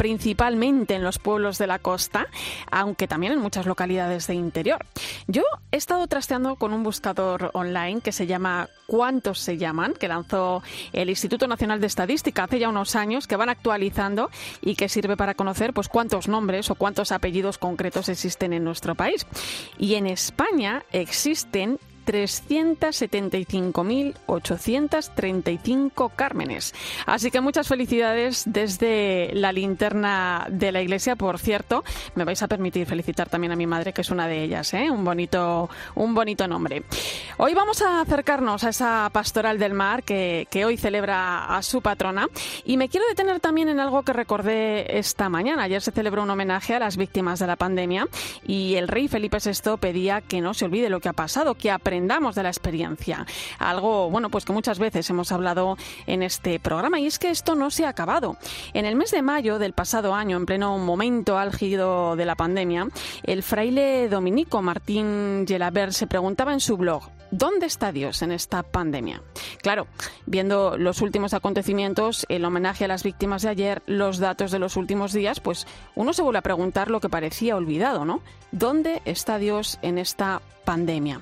Principalmente en los pueblos de la costa, aunque también en muchas localidades de interior. Yo he estado trasteando con un buscador online que se llama ¿Cuántos se llaman? que lanzó el Instituto Nacional de Estadística hace ya unos años, que van actualizando y que sirve para conocer pues cuántos nombres o cuántos apellidos concretos existen en nuestro país. Y en España existen 375.835 Cármenes. Así que muchas felicidades desde la linterna de la iglesia. Por cierto, me vais a permitir felicitar también a mi madre, que es una de ellas, ¿eh? un, bonito, un bonito nombre. Hoy vamos a acercarnos a esa pastoral del mar que, que hoy celebra a su patrona y me quiero detener también en algo que recordé esta mañana. Ayer se celebró un homenaje a las víctimas de la pandemia y el rey Felipe VI pedía que no se olvide lo que ha pasado, que aprenda aprendamos de la experiencia. Algo, bueno, pues que muchas veces hemos hablado en este programa y es que esto no se ha acabado. En el mes de mayo del pasado año, en pleno momento álgido de la pandemia, el fraile dominico Martín Gelabert se preguntaba en su blog, ¿Dónde está Dios en esta pandemia? Claro, viendo los últimos acontecimientos, el homenaje a las víctimas de ayer, los datos de los últimos días, pues uno se vuelve a preguntar lo que parecía olvidado, ¿no? ¿Dónde está Dios en esta pandemia?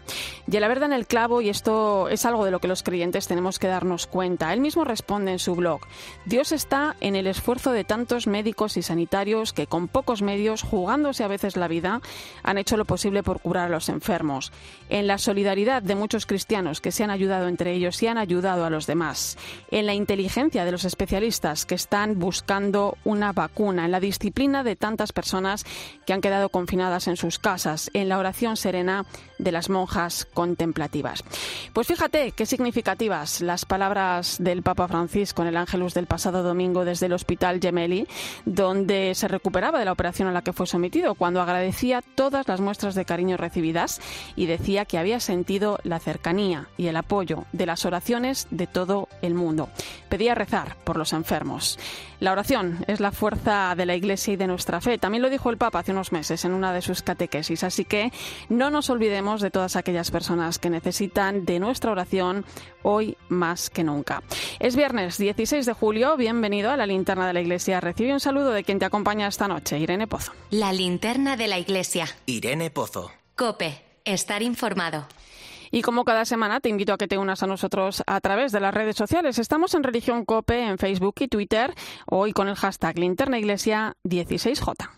Y la verdad en el clavo, y esto es algo de lo que los creyentes tenemos que darnos cuenta. Él mismo responde en su blog, Dios está en el esfuerzo de tantos médicos y sanitarios que con pocos medios, jugándose a veces la vida, han hecho lo posible por curar a los enfermos. En la solidaridad de muchos cristianos que se han ayudado entre ellos y han ayudado a los demás, en la inteligencia de los especialistas que están buscando una vacuna, en la disciplina de tantas personas que han quedado confinadas en sus casas, en la oración serena de las monjas contemplativas. Pues fíjate qué significativas las palabras del Papa Francisco en el Ángelus del pasado domingo desde el Hospital Gemelli, donde se recuperaba de la operación a la que fue sometido, cuando agradecía todas las muestras de cariño recibidas y decía que había sentido la cercanía y el apoyo de las oraciones de todo el mundo. Pedía rezar por los enfermos. La oración es la fuerza de la Iglesia y de nuestra fe. También lo dijo el Papa hace unos meses en una de sus catequesis. Así que no nos olvidemos de todas aquellas personas que necesitan de nuestra oración hoy más que nunca. Es viernes 16 de julio. Bienvenido a la linterna de la Iglesia. Recibe un saludo de quien te acompaña esta noche, Irene Pozo. La linterna de la Iglesia. Irene Pozo. Cope. Estar informado. Y como cada semana te invito a que te unas a nosotros a través de las redes sociales. Estamos en Religión Cope en Facebook y Twitter, hoy con el hashtag Linterna Iglesia 16J.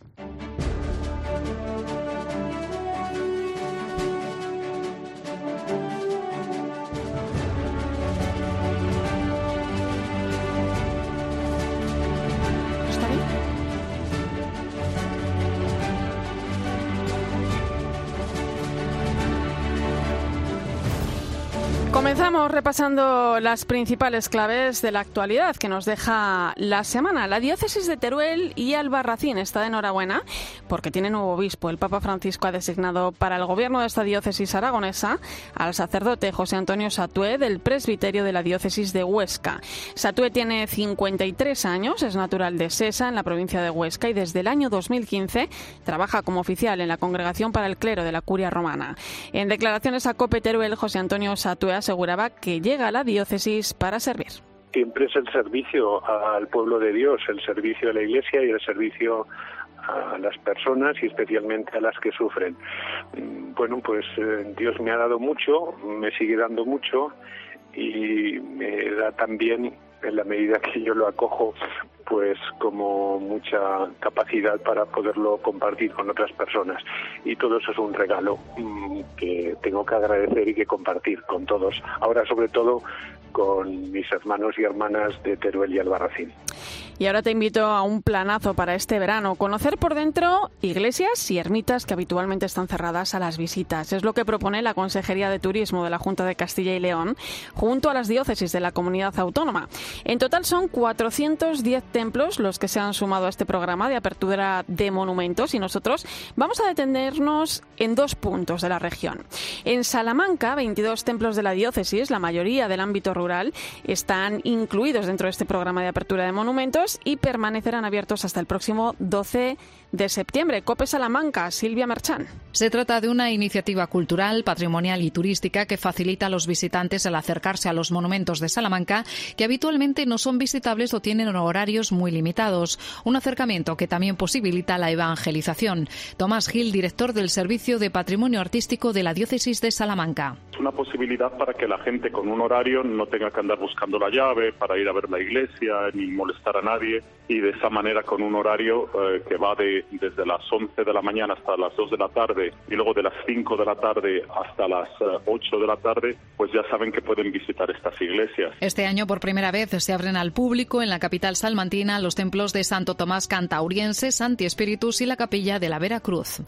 Comenzamos repasando las principales claves de la actualidad que nos deja la semana. La diócesis de Teruel y Albarracín está de enhorabuena porque tiene nuevo obispo. El Papa Francisco ha designado para el gobierno de esta diócesis aragonesa al sacerdote José Antonio Satué del presbiterio de la diócesis de Huesca. Satué tiene 53 años, es natural de Sesa, en la provincia de Huesca, y desde el año 2015 trabaja como oficial en la Congregación para el Clero de la Curia Romana. En declaraciones a Cope Teruel, José Antonio Satué aseguraba que llega a la diócesis para servir. Siempre es el servicio al pueblo de Dios, el servicio a la Iglesia y el servicio a las personas y especialmente a las que sufren. Mm, bueno, pues eh, Dios me ha dado mucho, me sigue dando mucho y me da también, en la medida que yo lo acojo, pues como mucha capacidad para poderlo compartir con otras personas. Y todo eso es un regalo mm, que tengo que agradecer y que compartir con todos. Ahora sobre todo con mis hermanos y hermanas de Teruel y Albarracín. Y ahora te invito a un planazo para este verano, conocer por dentro iglesias y ermitas que habitualmente están cerradas a las visitas. Es lo que propone la Consejería de Turismo de la Junta de Castilla y León, junto a las diócesis de la comunidad autónoma. En total son 410 templos los que se han sumado a este programa de apertura de monumentos y nosotros vamos a detenernos en dos puntos de la región. En Salamanca, 22 templos de la diócesis, la mayoría del ámbito rural, están incluidos dentro de este programa de apertura de monumentos y permanecerán abiertos hasta el próximo 12 de septiembre. Cope Salamanca, Silvia Merchán. Se trata de una iniciativa cultural, patrimonial y turística que facilita a los visitantes el acercarse a los monumentos de Salamanca que habitualmente no son visitables o tienen horarios muy limitados. Un acercamiento que también posibilita la evangelización. Tomás Gil, director del Servicio de Patrimonio Artístico de la Diócesis de Salamanca. Es una posibilidad para que la gente con un horario no tenga que andar buscando la llave para ir a ver la iglesia ni molestar a nadie y de esa manera con un horario eh, que va de desde las 11 de la mañana hasta las 2 de la tarde y luego de las 5 de la tarde hasta las 8 eh, de la tarde, pues ya saben que pueden visitar estas iglesias. Este año por primera vez se abren al público en la capital salmantina los templos de Santo Tomás Cantauriense, Santi Espíritus y la capilla de la Vera Cruz.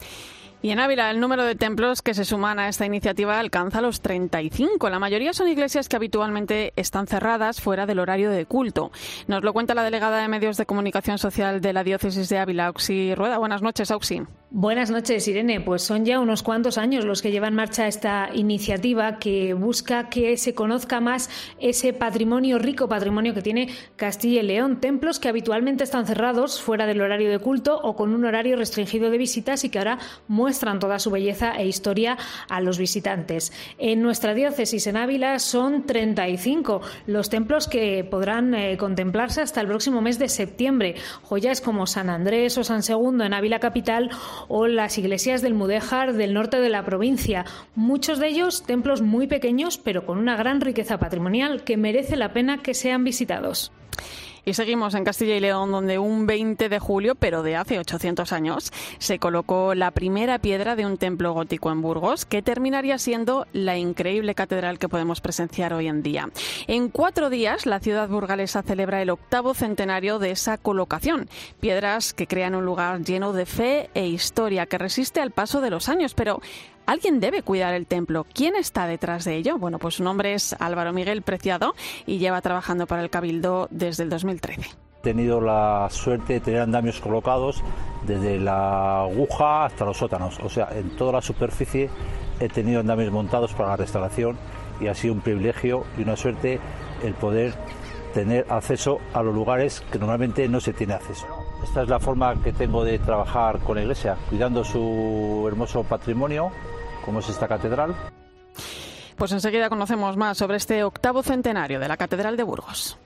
Y en Ávila, el número de templos que se suman a esta iniciativa alcanza los 35. La mayoría son iglesias que habitualmente están cerradas fuera del horario de culto. Nos lo cuenta la delegada de Medios de Comunicación Social de la Diócesis de Ávila, Auxi Rueda. Buenas noches, Auxi. Buenas noches, Irene. Pues son ya unos cuantos años los que lleva en marcha esta iniciativa que busca que se conozca más ese patrimonio, rico patrimonio que tiene Castilla y León. Templos que habitualmente están cerrados fuera del horario de culto o con un horario restringido de visitas y que ahora muestran toda su belleza e historia a los visitantes. En nuestra diócesis en Ávila son 35 los templos que podrán eh, contemplarse hasta el próximo mes de septiembre. Joyas como San Andrés o San Segundo en Ávila capital o las iglesias del Mudéjar del norte de la provincia. Muchos de ellos templos muy pequeños, pero con una gran riqueza patrimonial que merece la pena que sean visitados. Y seguimos en Castilla y León, donde un 20 de julio, pero de hace 800 años, se colocó la primera piedra de un templo gótico en Burgos, que terminaría siendo la increíble catedral que podemos presenciar hoy en día. En cuatro días, la ciudad burgalesa celebra el octavo centenario de esa colocación. Piedras que crean un lugar lleno de fe e historia que resiste al paso de los años, pero Alguien debe cuidar el templo. ¿Quién está detrás de ello? Bueno, pues su nombre es Álvaro Miguel Preciado y lleva trabajando para el Cabildo desde el 2013. He tenido la suerte de tener andamios colocados desde la aguja hasta los sótanos. O sea, en toda la superficie he tenido andamios montados para la restauración y ha sido un privilegio y una suerte el poder tener acceso a los lugares que normalmente no se tiene acceso. Esta es la forma que tengo de trabajar con la Iglesia, cuidando su hermoso patrimonio como es esta catedral. Pues enseguida conocemos más sobre este octavo centenario de la Catedral de Burgos.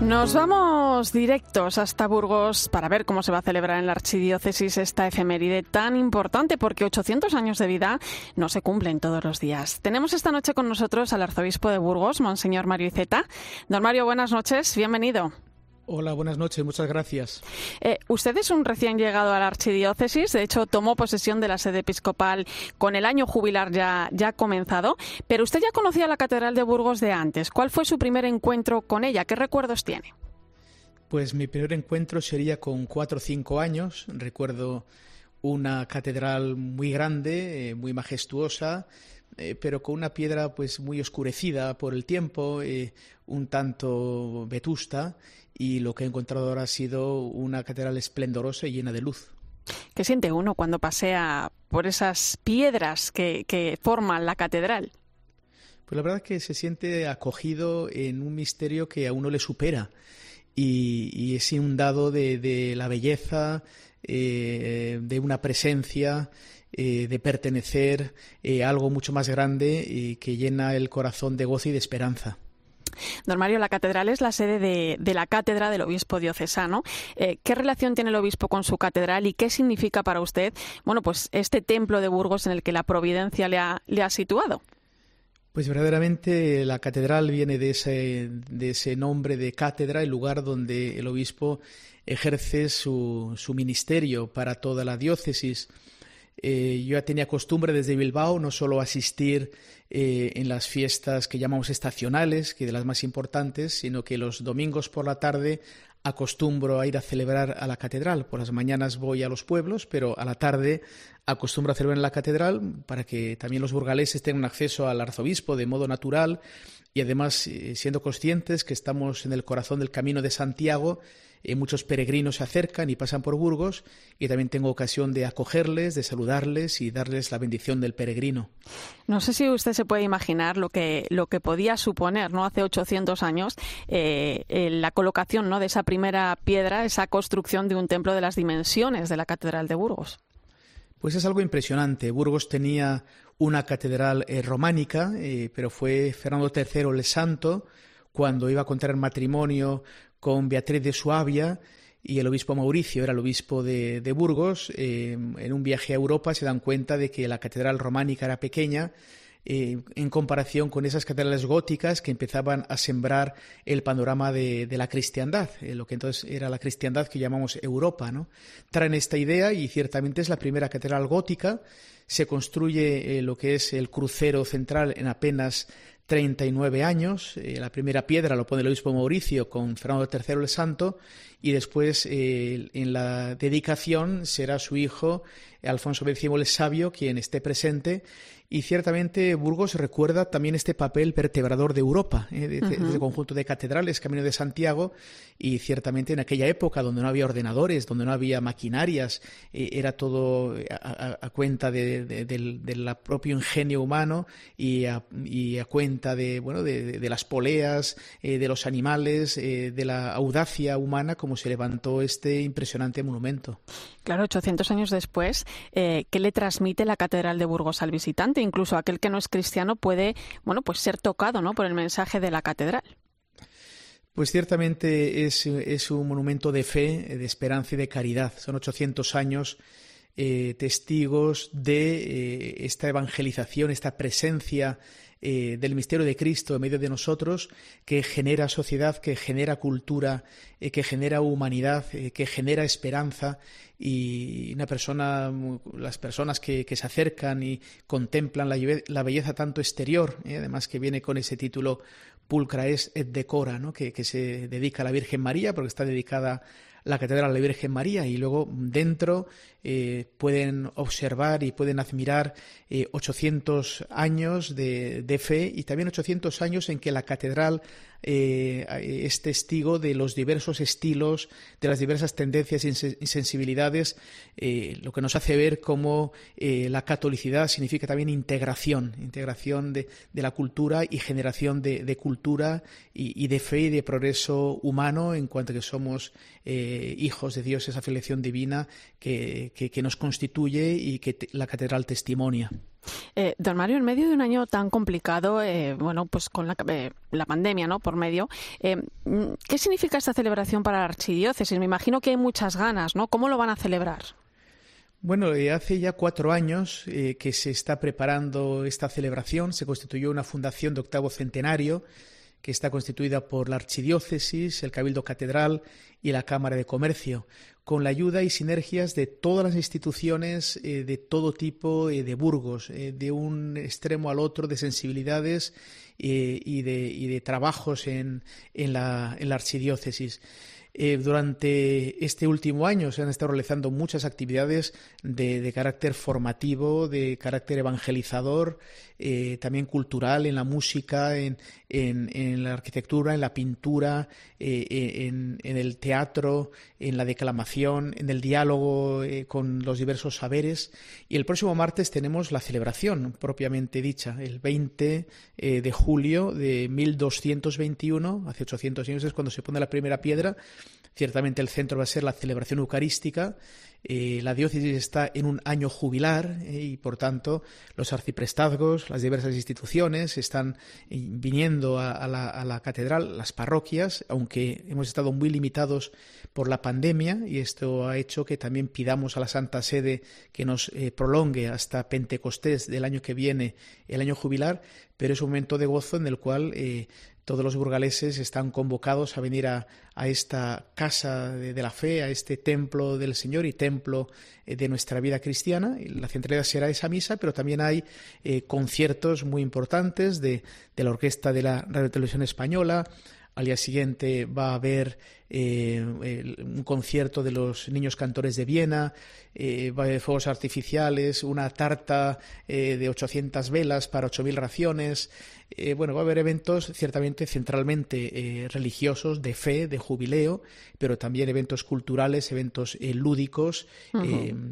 Nos vamos directos hasta Burgos para ver cómo se va a celebrar en la archidiócesis esta efeméride tan importante porque 800 años de vida no se cumplen todos los días. Tenemos esta noche con nosotros al arzobispo de Burgos, Monseñor Mario Iceta. Don Mario, buenas noches, bienvenido. Hola, buenas noches, muchas gracias. Eh, usted es un recién llegado a la archidiócesis, de hecho tomó posesión de la sede episcopal con el año jubilar ya, ya comenzado, pero usted ya conocía la Catedral de Burgos de antes. ¿Cuál fue su primer encuentro con ella? ¿Qué recuerdos tiene? Pues mi primer encuentro sería con cuatro o cinco años. Recuerdo una catedral muy grande, eh, muy majestuosa, eh, pero con una piedra pues muy oscurecida por el tiempo, un tanto vetusta y lo que he encontrado ahora ha sido una catedral esplendorosa y llena de luz. ¿Qué siente uno cuando pasea por esas piedras que, forman la catedral? Pues la verdad es que se siente acogido en un misterio que a uno le supera y, es inundado de, la belleza, eh, de una presencia, eh, de pertenecer eh, a algo mucho más grande y que llena el corazón de gozo y de esperanza. Don Mario, la catedral es la sede de, la cátedra del obispo diocesano. Eh, ¿Qué relación tiene el obispo con su catedral y qué significa para usted, bueno, pues este templo de Burgos en el que la providencia le ha, situado? Pues verdaderamente la catedral viene de ese, de ese nombre de cátedra, el lugar donde el obispo ejerce su, su ministerio para toda la diócesis. Eh, yo ya tenía costumbre desde Bilbao no solo asistir eh, en las fiestas que llamamos estacionales, que de las más importantes, sino que los domingos por la tarde acostumbro a ir a celebrar a la catedral. Por las mañanas voy a los pueblos, pero a la tarde acostumbro a celebrar en la catedral para que también los burgaleses tengan acceso al arzobispo de modo natural y además eh, siendo conscientes que estamos en el corazón del camino de Santiago eh, muchos peregrinos se acercan y pasan por Burgos y también tengo ocasión de acogerles, de saludarles y darles la bendición del peregrino. No sé si usted se puede imaginar lo que, lo que podía suponer ¿no? hace 800 años eh, la colocación ¿no? de esa primera piedra, esa construcción de un templo de las dimensiones de la Catedral de Burgos. Pues es algo impresionante. Burgos tenía una catedral eh, románica, pero fue Fernando III el Santo cuando iba a contraer matrimonio con Beatriz de Suabia y el obispo Mauricio era el obispo de, Burgos. Eh, en un viaje a Europa se dan cuenta de que la catedral románica era pequeña eh, en comparación con esas catedrales góticas que empezaban a sembrar el panorama de, la cristiandad, eh, lo que entonces era la cristiandad que llamamos Europa. ¿no? Traen esta idea y ciertamente es la primera catedral gótica. Se construye lo que es el crucero central en apenas 39 años. Eh, la primera piedra lo pone el obispo Mauricio con Fernando III el Santo y después eh, en la dedicación será su hijo Alfonso X el Sabio quien esté presente y ciertamente Burgos recuerda también este papel vertebrador de Europa, ¿eh? de, este conjunto de catedrales, Camino de Santiago, y ciertamente en aquella época donde no había ordenadores, donde no había maquinarias, eh, era todo a, cuenta del, propio ingenio humano y a, cuenta de, bueno, de, las poleas, eh, de los animales, de la audacia humana, como se levantó este impresionante monumento. Claro, 800 años después, ¿qué le transmite la Catedral de Burgos al visitante? incluso aquel que no es cristiano puede, bueno, pues ser tocado, ¿no? por el mensaje de la catedral. Pues ciertamente es, un monumento de fe, de esperanza y de caridad. Son 800 años eh, testigos de eh, esta evangelización, esta presencia eh, del misterio de Cristo en medio de nosotros, que genera sociedad, que genera cultura, eh, que genera humanidad, eh, que genera esperanza y una persona, las personas que, se acercan y contemplan la, belleza tanto exterior, además que viene con ese título Pulcra es et decora, ¿no? que, que se dedica a la Virgen María, porque está dedicada la Catedral de la Virgen María y luego dentro eh, pueden observar y pueden admirar 800 eh, años de, de, fe y también 800 años en que la catedral eh, es testigo de los diversos estilos, de las diversas tendencias y sensibilidades, eh, lo que nos hace ver cómo eh, la catolicidad significa también integración, integración de, la cultura y generación de, cultura y, de fe y de progreso humano en cuanto que somos hijos de Dios, esa filiación divina que nos constituye y que la catedral testimonia. Eh, don Mario, en medio de un año tan complicado, eh, bueno, pues con la, eh, la, pandemia, ¿no? Por medio, ¿qué significa esta celebración para la archidiócesis? Me imagino que hay muchas ganas, ¿no? ¿Cómo lo van a celebrar? Bueno, hace ya cuatro años que se está preparando esta celebración. Se constituyó una fundación de octavo centenario que está constituida por la Archidiócesis, el Cabildo Catedral y la Cámara de Comercio, con la ayuda y sinergias de todas las instituciones eh, de todo tipo eh, de Burgos, eh, de un extremo al otro de sensibilidades y de, trabajos en, la, en la Archidiócesis. Durante este último año se han estado realizando muchas actividades de, carácter formativo, de carácter evangelizador, eh, también cultural, en la música, en, la arquitectura, en la pintura, eh, en, el teatro, en la declamación, en el diálogo con los diversos saberes. Y el próximo martes tenemos la celebración propiamente dicha, el 20 de julio de 1221, hace 800 años es cuando se pone la primera piedra Ciertamente el centro va a ser la celebración eucarística. Eh, la diócesis está en un año jubilar eh, y, por tanto, los arciprestazgos, las diversas instituciones están eh, viniendo a, la, catedral, las parroquias, aunque hemos estado muy limitados por la pandemia y esto ha hecho que también pidamos a la Santa Sede que nos prolongue hasta Pentecostés del año que viene el año jubilar, pero es un momento de gozo en el cual todos los burgaleses están convocados a venir a, esta casa de, la fe, a este templo del Señor y templo eh, de nuestra vida cristiana. La centralidad será esa misa, pero también hay eh, conciertos muy importantes de, de la Orquesta de la Radio Televisión Española, al día siguiente va a haber eh, un concierto de los niños cantores de Viena, eh, va a haber fuegos artificiales, una tarta eh, de 800 velas para 8.000 raciones. bueno, va a haber eventos ciertamente centralmente religiosos, de fe, de jubileo, pero también eventos culturales, eventos lúdicos,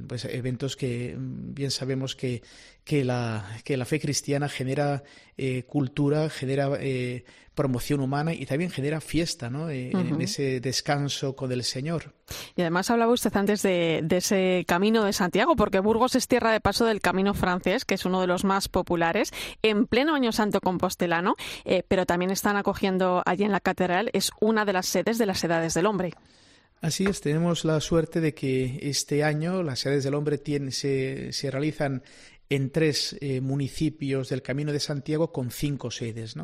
pues eventos que mm, bien sabemos que, que, la, que la fe cristiana genera cultura, genera promoción humana y también genera fiesta, ¿no? Eh, en ese descanso con el Señor. Y además hablaba usted antes de, ese camino de Santiago, porque Burgos es tierra de paso del camino francés, que es uno de los más populares, en pleno año santo compostelano, eh, pero también están acogiendo allí en la catedral, es una de las sedes de las edades del hombre. Así es, tenemos la suerte de que este año las edades del hombre se, se realizan en tres eh, municipios del Camino de Santiago con cinco sedes.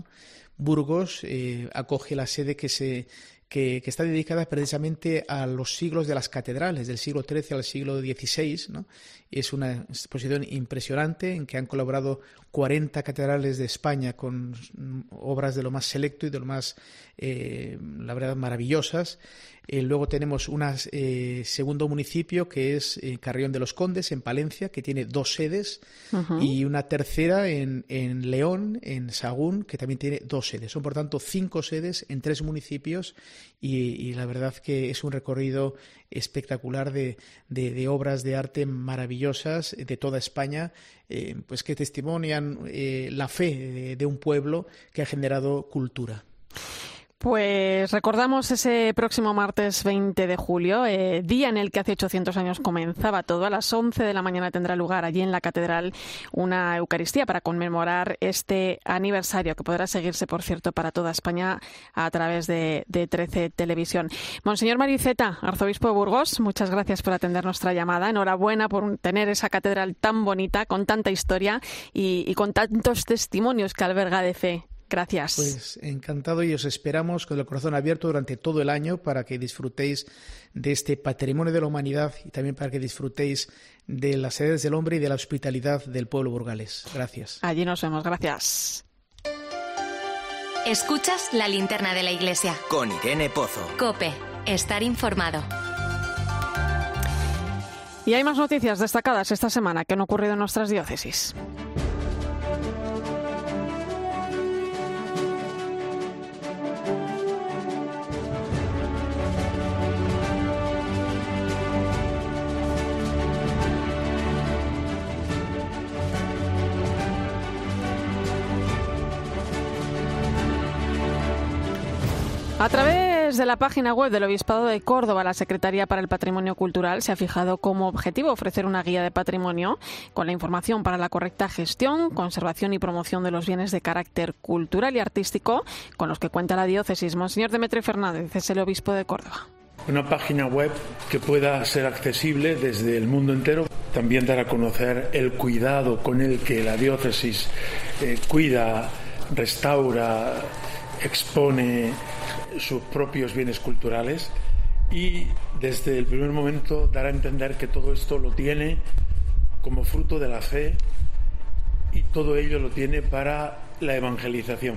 Burgos eh, acoge la sede que se está dedicada precisamente a los siglos de las catedrales, del siglo XIII al siglo XVI. ¿no? Es una exposición impresionante en que han colaborado 40 catedrales de España con obras de lo más selecto y de lo más, eh, la verdad, maravillosas. Eh, luego tenemos un eh, segundo municipio que es eh, Carrión de los Condes, en Palencia, que tiene dos sedes, y una tercera en, en, León, en Sagún, que también tiene dos sedes. Son, por tanto, cinco sedes en tres municipios y, la verdad que es un recorrido espectacular de, de, obras de arte maravillosas de toda España, pues que testimonian la fe de un pueblo que ha generado cultura. Pues recordamos ese próximo martes 20 de julio, eh, día en el que hace 800 años comenzaba todo. A las 11 de la mañana tendrá lugar allí en la catedral una Eucaristía para conmemorar este aniversario que podrá seguirse, por cierto, para toda España a través de, 13 Televisión. Monseñor Mariceta, arzobispo de Burgos, muchas gracias por atender nuestra llamada. Enhorabuena por tener esa catedral tan bonita, con tanta historia y con tantos testimonios que alberga de fe. Gracias. Pues encantado y os esperamos con el corazón abierto durante todo el año para que disfrutéis de este patrimonio de la humanidad y también para que disfrutéis de las sedes del hombre y de la hospitalidad del pueblo burgales. Gracias. Allí nos vemos. Gracias. Escuchas la linterna de la iglesia. Con Irene Pozo. Cope. Estar informado. Y hay más noticias destacadas esta semana que han ocurrido en nuestras diócesis. A través de la página web del Obispado de Córdoba, la Secretaría para el Patrimonio Cultural se ha fijado como objetivo ofrecer una guía de patrimonio con la información para la correcta gestión, conservación y promoción de los bienes de carácter cultural y artístico con los que cuenta la diócesis. Monseñor Demetrio Fernández es el Obispo de Córdoba. Una página web que pueda ser accesible desde el mundo entero. También dar a conocer el cuidado con el que la diócesis eh, cuida, restaura, expone sus propios bienes culturales y desde el primer momento dar a entender que todo esto lo tiene como fruto de la fe y todo ello lo tiene para la evangelización.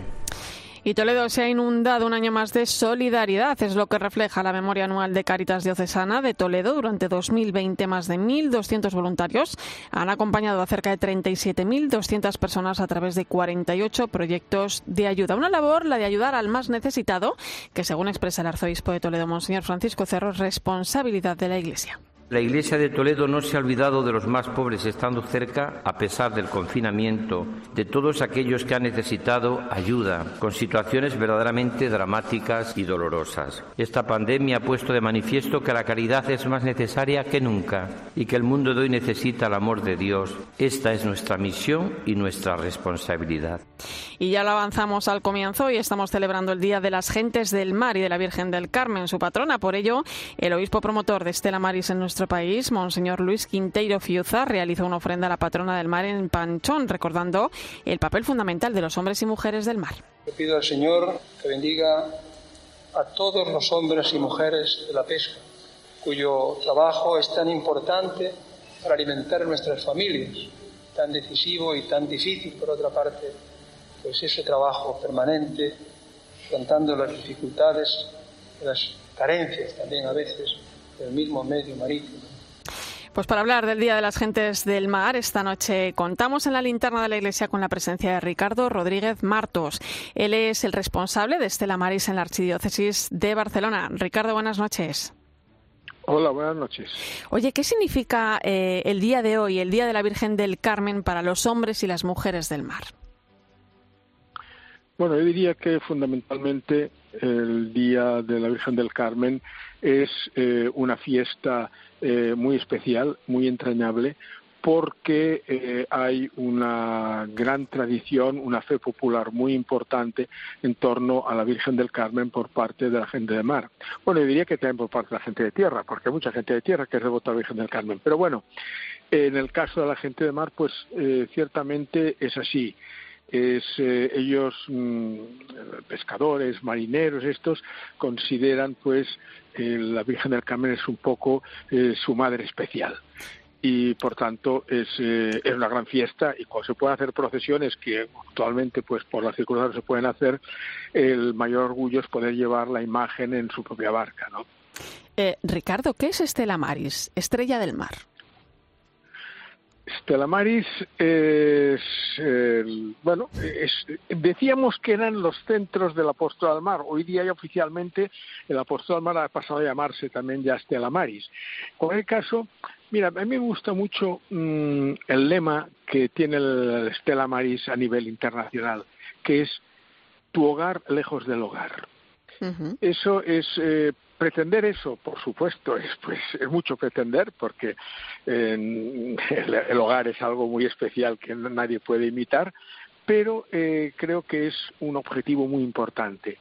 Y Toledo se ha inundado un año más de solidaridad, es lo que refleja la memoria anual de Caritas Diocesana de Toledo. Durante 2020, más de 1.200 voluntarios han acompañado a cerca de 37.200 personas a través de 48 proyectos de ayuda. Una labor, la de ayudar al más necesitado, que según expresa el arzobispo de Toledo, Monseñor Francisco Cerro, es responsabilidad de la Iglesia. La Iglesia de Toledo no se ha olvidado de los más pobres estando cerca, a pesar del confinamiento, de todos aquellos que han necesitado ayuda, con situaciones verdaderamente dramáticas y dolorosas. Esta pandemia ha puesto de manifiesto que la caridad es más necesaria que nunca y que el mundo de hoy necesita el amor de Dios. Esta es nuestra misión y nuestra responsabilidad. Y ya lo avanzamos al comienzo y estamos celebrando el Día de las Gentes del Mar y de la Virgen del Carmen, su patrona. Por ello, el obispo promotor de Estela Maris en nuestro país, Monseñor Luis Quinteiro Fiuza, realizó una ofrenda a la patrona del mar en Panchón, recordando el papel fundamental de los hombres y mujeres del mar. Le pido al Señor que bendiga a todos los hombres y mujeres de la pesca, cuyo trabajo es tan importante para alimentar nuestras familias, tan decisivo y tan difícil, por otra parte, pues ese trabajo permanente, afrontando las dificultades, las carencias también a veces del mismo medio marítimo. Pues para hablar del Día de las Gentes del Mar, esta noche contamos en la linterna de la Iglesia con la presencia de Ricardo Rodríguez Martos. Él es el responsable de Estela Maris en la Archidiócesis de Barcelona. Ricardo, buenas noches. Hola, buenas noches. Oye, ¿qué significa eh, el día de hoy, el Día de la Virgen del Carmen, para los hombres y las mujeres del mar? Bueno, yo diría que fundamentalmente el Día de la Virgen del Carmen es eh, una fiesta eh, muy especial, muy entrañable, porque eh, hay una gran tradición, una fe popular muy importante en torno a la Virgen del Carmen por parte de la gente de mar. Bueno, yo diría que también por parte de la gente de tierra, porque hay mucha gente de tierra que es a la Virgen del Carmen. Pero bueno, en el caso de la gente de mar, pues ciertamente es así es eh, ellos mm, pescadores marineros estos consideran pues eh, la Virgen del Carmen es un poco eh, su madre especial y por tanto es, es una gran fiesta y cuando se pueden hacer procesiones que actualmente pues por las circunstancias se pueden hacer el mayor orgullo es poder llevar la imagen en su propia barca ¿no? Ricardo, ¿qué es Estela Maris, estrella del mar? Stella Maris es, bueno, decíamos que eran los centros del apóstol al mar. Hoy día ya oficialmente el apóstol al mar ha pasado a llamarse también ya Stella Maris. En el caso, mira, a mí me gusta mucho mm, el lema que tiene el Stella Maris a nivel internacional, que es tu hogar lejos del hogar. Eso es eh, pretender eso, por supuesto, es, pues, es mucho pretender porque el, hogar es algo muy especial que nadie puede imitar, pero eh, creo que es un objetivo muy importante.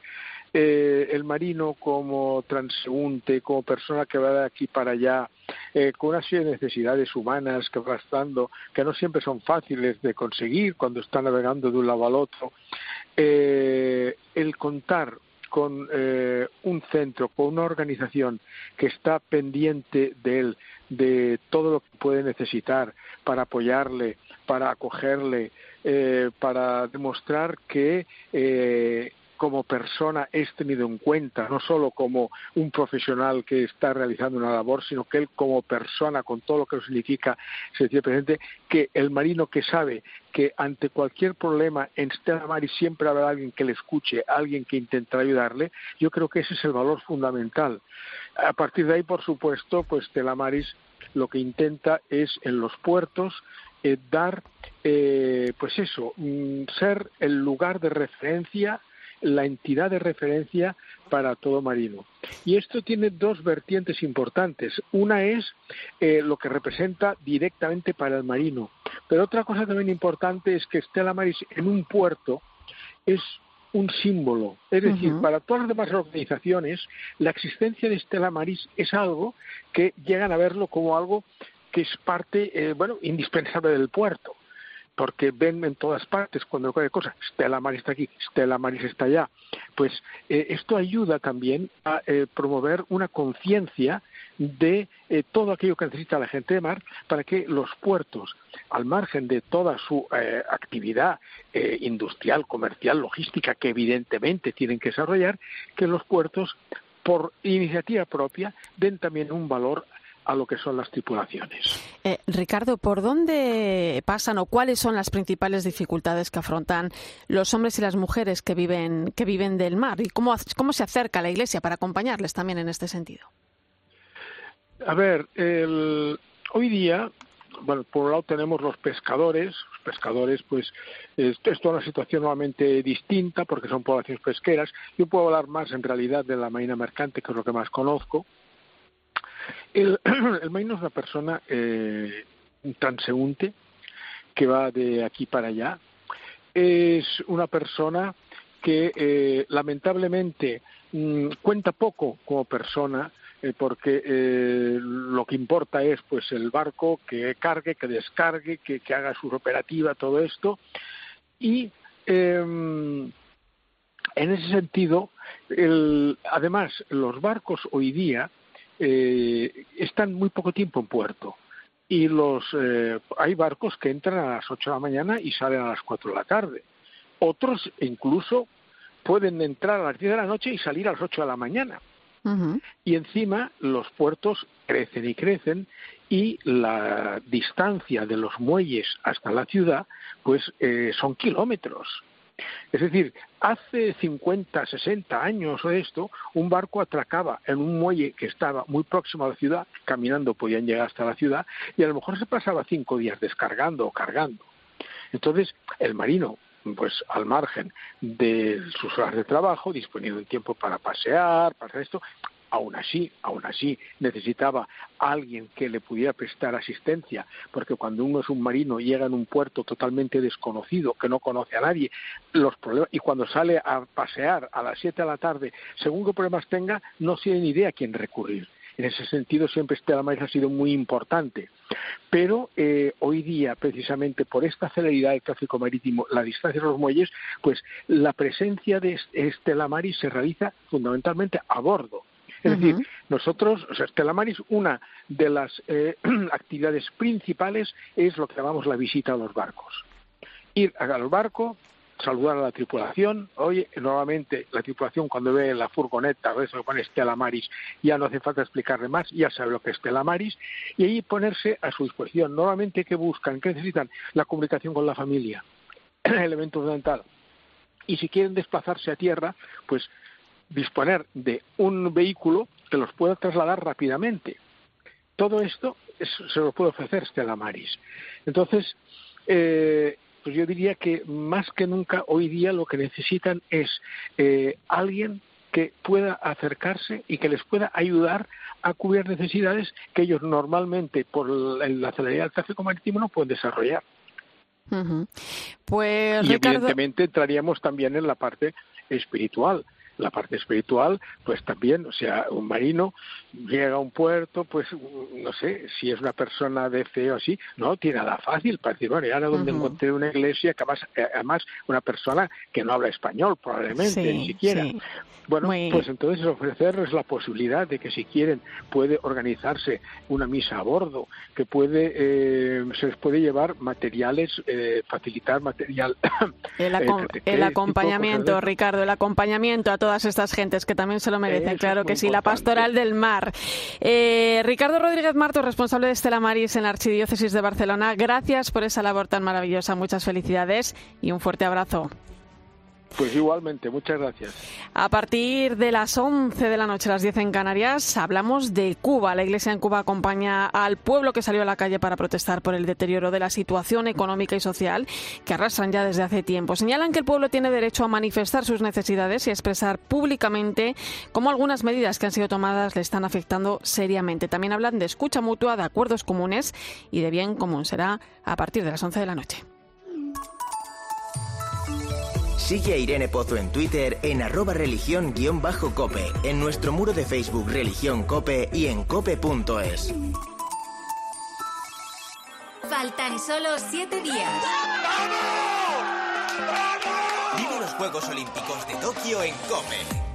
Eh, el marino como transeúnte, como persona que va de aquí para allá, eh, con una serie de necesidades humanas que va estando, que no siempre son fáciles de conseguir cuando está navegando de un lado al otro, el contar con eh, un centro, con una organización que está pendiente de él, de todo lo que puede necesitar para apoyarle, para acogerle, eh, para demostrar que eh, como persona es tenido en cuenta, no solo como un profesional que está realizando una labor, sino que él como persona, con todo lo que significa, se tiene presente que el marino que sabe que ante cualquier problema en Stella Maris siempre habrá alguien que le escuche, alguien que intentará ayudarle, yo creo que ese es el valor fundamental. A partir de ahí, por supuesto, pues Stella Maris lo que intenta es en los puertos eh, dar, eh, pues eso, mm, ser el lugar de referencia la entidad de referencia para todo marino. Y esto tiene dos vertientes importantes. Una es eh, lo que representa directamente para el marino, pero otra cosa también importante es que Stella Maris en un puerto es un símbolo. Es decir, para todas las demás organizaciones, la existencia de Stella Maris es algo que llegan a verlo como algo que es parte, eh, bueno, indispensable del puerto porque ven en todas partes cuando cualquier cosa, Stella Maris está aquí, Stella Maris está allá. Pues eh, esto ayuda también a eh, promover una conciencia de eh, todo aquello que necesita la gente de mar para que los puertos, al margen de toda su actividad industrial, comercial, logística, que evidentemente tienen que desarrollar, que los puertos, por iniciativa propia, den también un valor a lo que son las tripulaciones. Eh, Ricardo, ¿por dónde pasan o cuáles son las principales dificultades que afrontan los hombres y las mujeres que viven, que viven del mar? ¿Y cómo, cómo se acerca la Iglesia para acompañarles también en este sentido? A ver, el, hoy día, bueno, por un lado tenemos los pescadores, los pescadores, pues, esto es toda una situación nuevamente distinta porque son poblaciones pesqueras. Yo puedo hablar más en realidad de la marina mercante, que es lo que más conozco. El, el marino es una persona eh, transeúnte que va de aquí para allá. Es una persona que eh, lamentablemente mm, cuenta poco como persona, eh, porque eh, lo que importa es pues el barco que cargue, que descargue, que, haga su operativa, todo esto. Y em, en ese sentido, además, los barcos hoy día eh, están muy poco tiempo en puerto y los hay barcos que entran a las 8 de la mañana y salen a las 4 de la tarde. Otros incluso pueden entrar a las 10 de la noche y salir a las 8 de la mañana. Y encima los puertos crecen y crecen y la distancia de los muelles hasta la ciudad pues eh, son kilómetros. Es decir, hace 50, 60 años o esto, un barco atracaba en un muelle que estaba muy próximo a la ciudad, caminando podían llegar hasta la ciudad, y a lo mejor se pasaba cinco días descargando o cargando. Entonces, el marino pues al margen de sus horas de trabajo, disponiendo de tiempo para pasear, para esto, aún así, aún así necesitaba alguien que le pudiera prestar asistencia, porque cuando uno es un marino llega en un puerto totalmente desconocido, que no conoce a nadie, los problemas y cuando sale a pasear a las siete de la tarde, según qué problemas tenga, no tiene ni idea a quién recurrir. En ese sentido, siempre Estela Maris ha sido muy importante. Pero eh, hoy día, precisamente por esta celeridad del tráfico marítimo, la distancia de los muelles, pues la presencia de Estela Maris se realiza fundamentalmente a bordo. Es decir, nosotros, o sea, Estela Maris, una de las eh, actividades principales es lo que llamamos la visita a los barcos. Ir al barco, saludar a la tripulación. Oye, nuevamente la tripulación cuando ve la furgoneta, o eso pone Estela Maris, ya no hace falta explicarle más, ya sabe lo que es Estela Maris, y ahí ponerse a su disposición. Nuevamente, ¿qué buscan? ¿Qué necesitan? La comunicación con la familia, el elemento fundamental. Y si quieren desplazarse a tierra, pues disponer de un vehículo que los pueda trasladar rápidamente. Todo esto se lo puede ofrecer Estela Maris. Entonces, eh, pues yo diría que más que nunca hoy día lo que necesitan es eh, alguien que pueda acercarse y que les pueda ayudar a cubrir necesidades que ellos normalmente por la celeridad del tráfico marítimo no pueden desarrollar. Pues y evidentemente entraríamos también en la parte espiritual la parte espiritual, pues también, o sea, un marino llega a un puerto, pues no sé, si es una persona de fe o así, no tiene nada fácil para decir, bueno, y ahora donde encontré una iglesia, que además, eh, además una persona que no habla español probablemente, ni siquiera. Bueno, pues entonces ofrecerles la posibilidad de que si quieren puede organizarse una misa a bordo, que puede eh, se les puede llevar materiales, eh, facilitar material. El, el acompañamiento, Ricardo, el acompañamiento a todas estas gentes que también se lo merecen, claro que sí. La pastoral del mar. Eh, Ricardo Rodríguez Marto, responsable de Estela Maris en la Archidiócesis de Barcelona, gracias por esa labor tan maravillosa. Muchas felicidades y un fuerte abrazo. Pues igualmente, muchas gracias. A partir de las 11 de la noche, las 10 en Canarias, hablamos de Cuba. La Iglesia en Cuba acompaña al pueblo que salió a la calle para protestar por el deterioro de la situación económica y social que arrastran ya desde hace tiempo. Señalan que el pueblo tiene derecho a manifestar sus necesidades y expresar públicamente cómo algunas medidas que han sido tomadas le están afectando seriamente. También hablan de escucha mutua, de acuerdos comunes y de bien común. Será a partir de las 11 de la noche. Sigue a Irene Pozo en Twitter en arroba religión-cope, en nuestro muro de Facebook Religión Cope y en cope.es. Faltan solo siete días. Vive los Juegos Olímpicos de Tokio en Cope.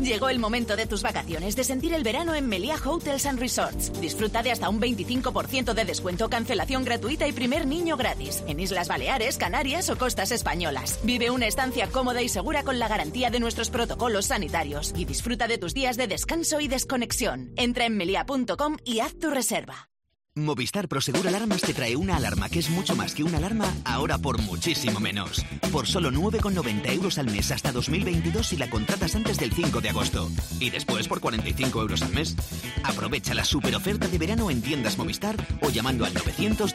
Llegó el momento de tus vacaciones, de sentir el verano en Meliá Hotels and Resorts. Disfruta de hasta un 25% de descuento, cancelación gratuita y primer niño gratis. En Islas Baleares, Canarias o costas españolas. Vive una estancia cómoda y segura con la garantía de nuestros protocolos sanitarios. Y disfruta de tus días de descanso y desconexión. Entra en melia.com y haz tu reserva. Movistar Prosegur Alarmas te trae una alarma que es mucho más que una alarma, ahora por muchísimo menos. Por solo 9,90 euros al mes hasta 2022 si la contratas antes del 5 de agosto. Y después por 45 euros al mes. Aprovecha la super oferta de verano en tiendas Movistar o llamando al 900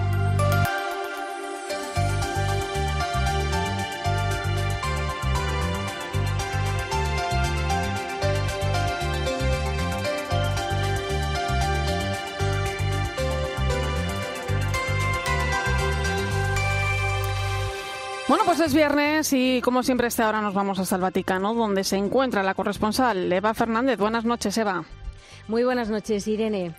Pues es viernes y como siempre a esta hora nos vamos hasta el Vaticano, donde se encuentra la corresponsal Eva Fernández. Buenas noches, Eva. Muy buenas noches, Irene.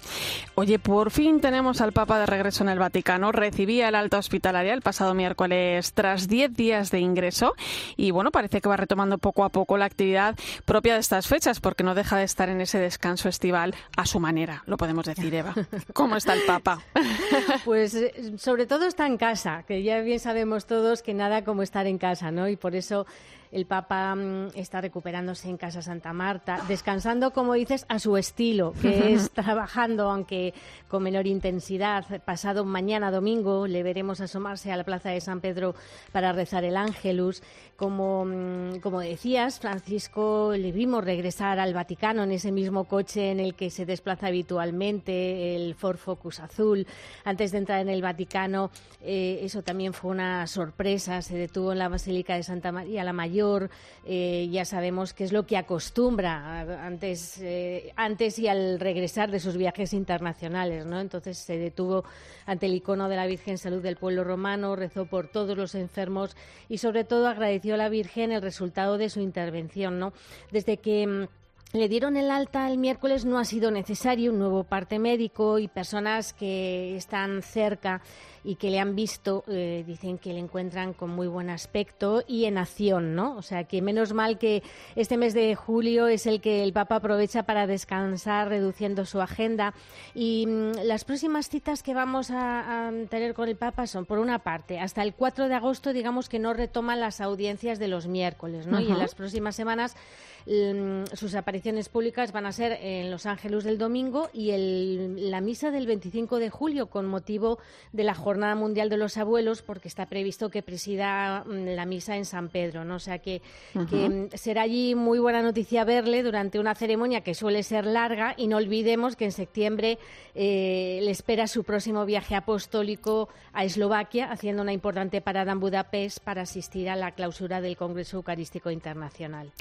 Oye, por fin tenemos al Papa de regreso en el Vaticano. Recibía el alta hospitalaria el pasado miércoles tras 10 días de ingreso y bueno, parece que va retomando poco a poco la actividad propia de estas fechas porque no deja de estar en ese descanso estival a su manera, lo podemos decir, Eva. ¿Cómo está el Papa? Pues eh, sobre todo está en casa, que ya bien sabemos todos que nada como estar en casa, ¿no? Y por eso el Papa mm, está recuperándose en Casa Santa Marta, descansando, como dices, a su estilo, que es trabajando, aunque con menor intensidad. Pasado mañana domingo le veremos asomarse a la Plaza de San Pedro para rezar el Ángelus. Como, mm, como decías, Francisco le vimos regresar al Vaticano en ese mismo coche en el que se desplaza habitualmente, el Ford Focus azul. Antes de entrar en el Vaticano, eh, eso también fue una sorpresa. Se detuvo en la Basílica de Santa María la Mayor eh, ya sabemos qué es lo que acostumbra antes, eh, antes y al regresar de sus viajes internacionales, ¿no? Entonces se detuvo ante el icono de la Virgen Salud del pueblo romano, rezó por todos los enfermos y sobre todo agradeció la Virgen el resultado de su intervención, ¿no? Desde que mm, le dieron el alta el miércoles, no ha sido necesario un nuevo parte médico y personas que están cerca y que le han visto eh, dicen que le encuentran con muy buen aspecto y en acción, ¿no? O sea que menos mal que este mes de julio es el que el Papa aprovecha para descansar, reduciendo su agenda. Y mm, las próximas citas que vamos a, a, tener con el Papa son, por una parte, hasta el 4 de agosto, digamos que no retoman las audiencias de los miércoles, ¿no? Y en las próximas semanas mm, sus apariciones públicas van a ser en Los Ángeles del domingo y el, la misa del 25 de julio con motivo de la Jornada Mundial de los Abuelos porque está previsto que presida mm, la misa en San Pedro, ¿no? O sea que, mm, será allí muy buena noticia verle durante una ceremonia que suele ser larga y no olvidemos que en septiembre eh, le espera su próximo viaje apostólico a Eslovaquia haciendo una importante parada en Budapest para asistir a la clausura del Congreso Eucarístico Internacional.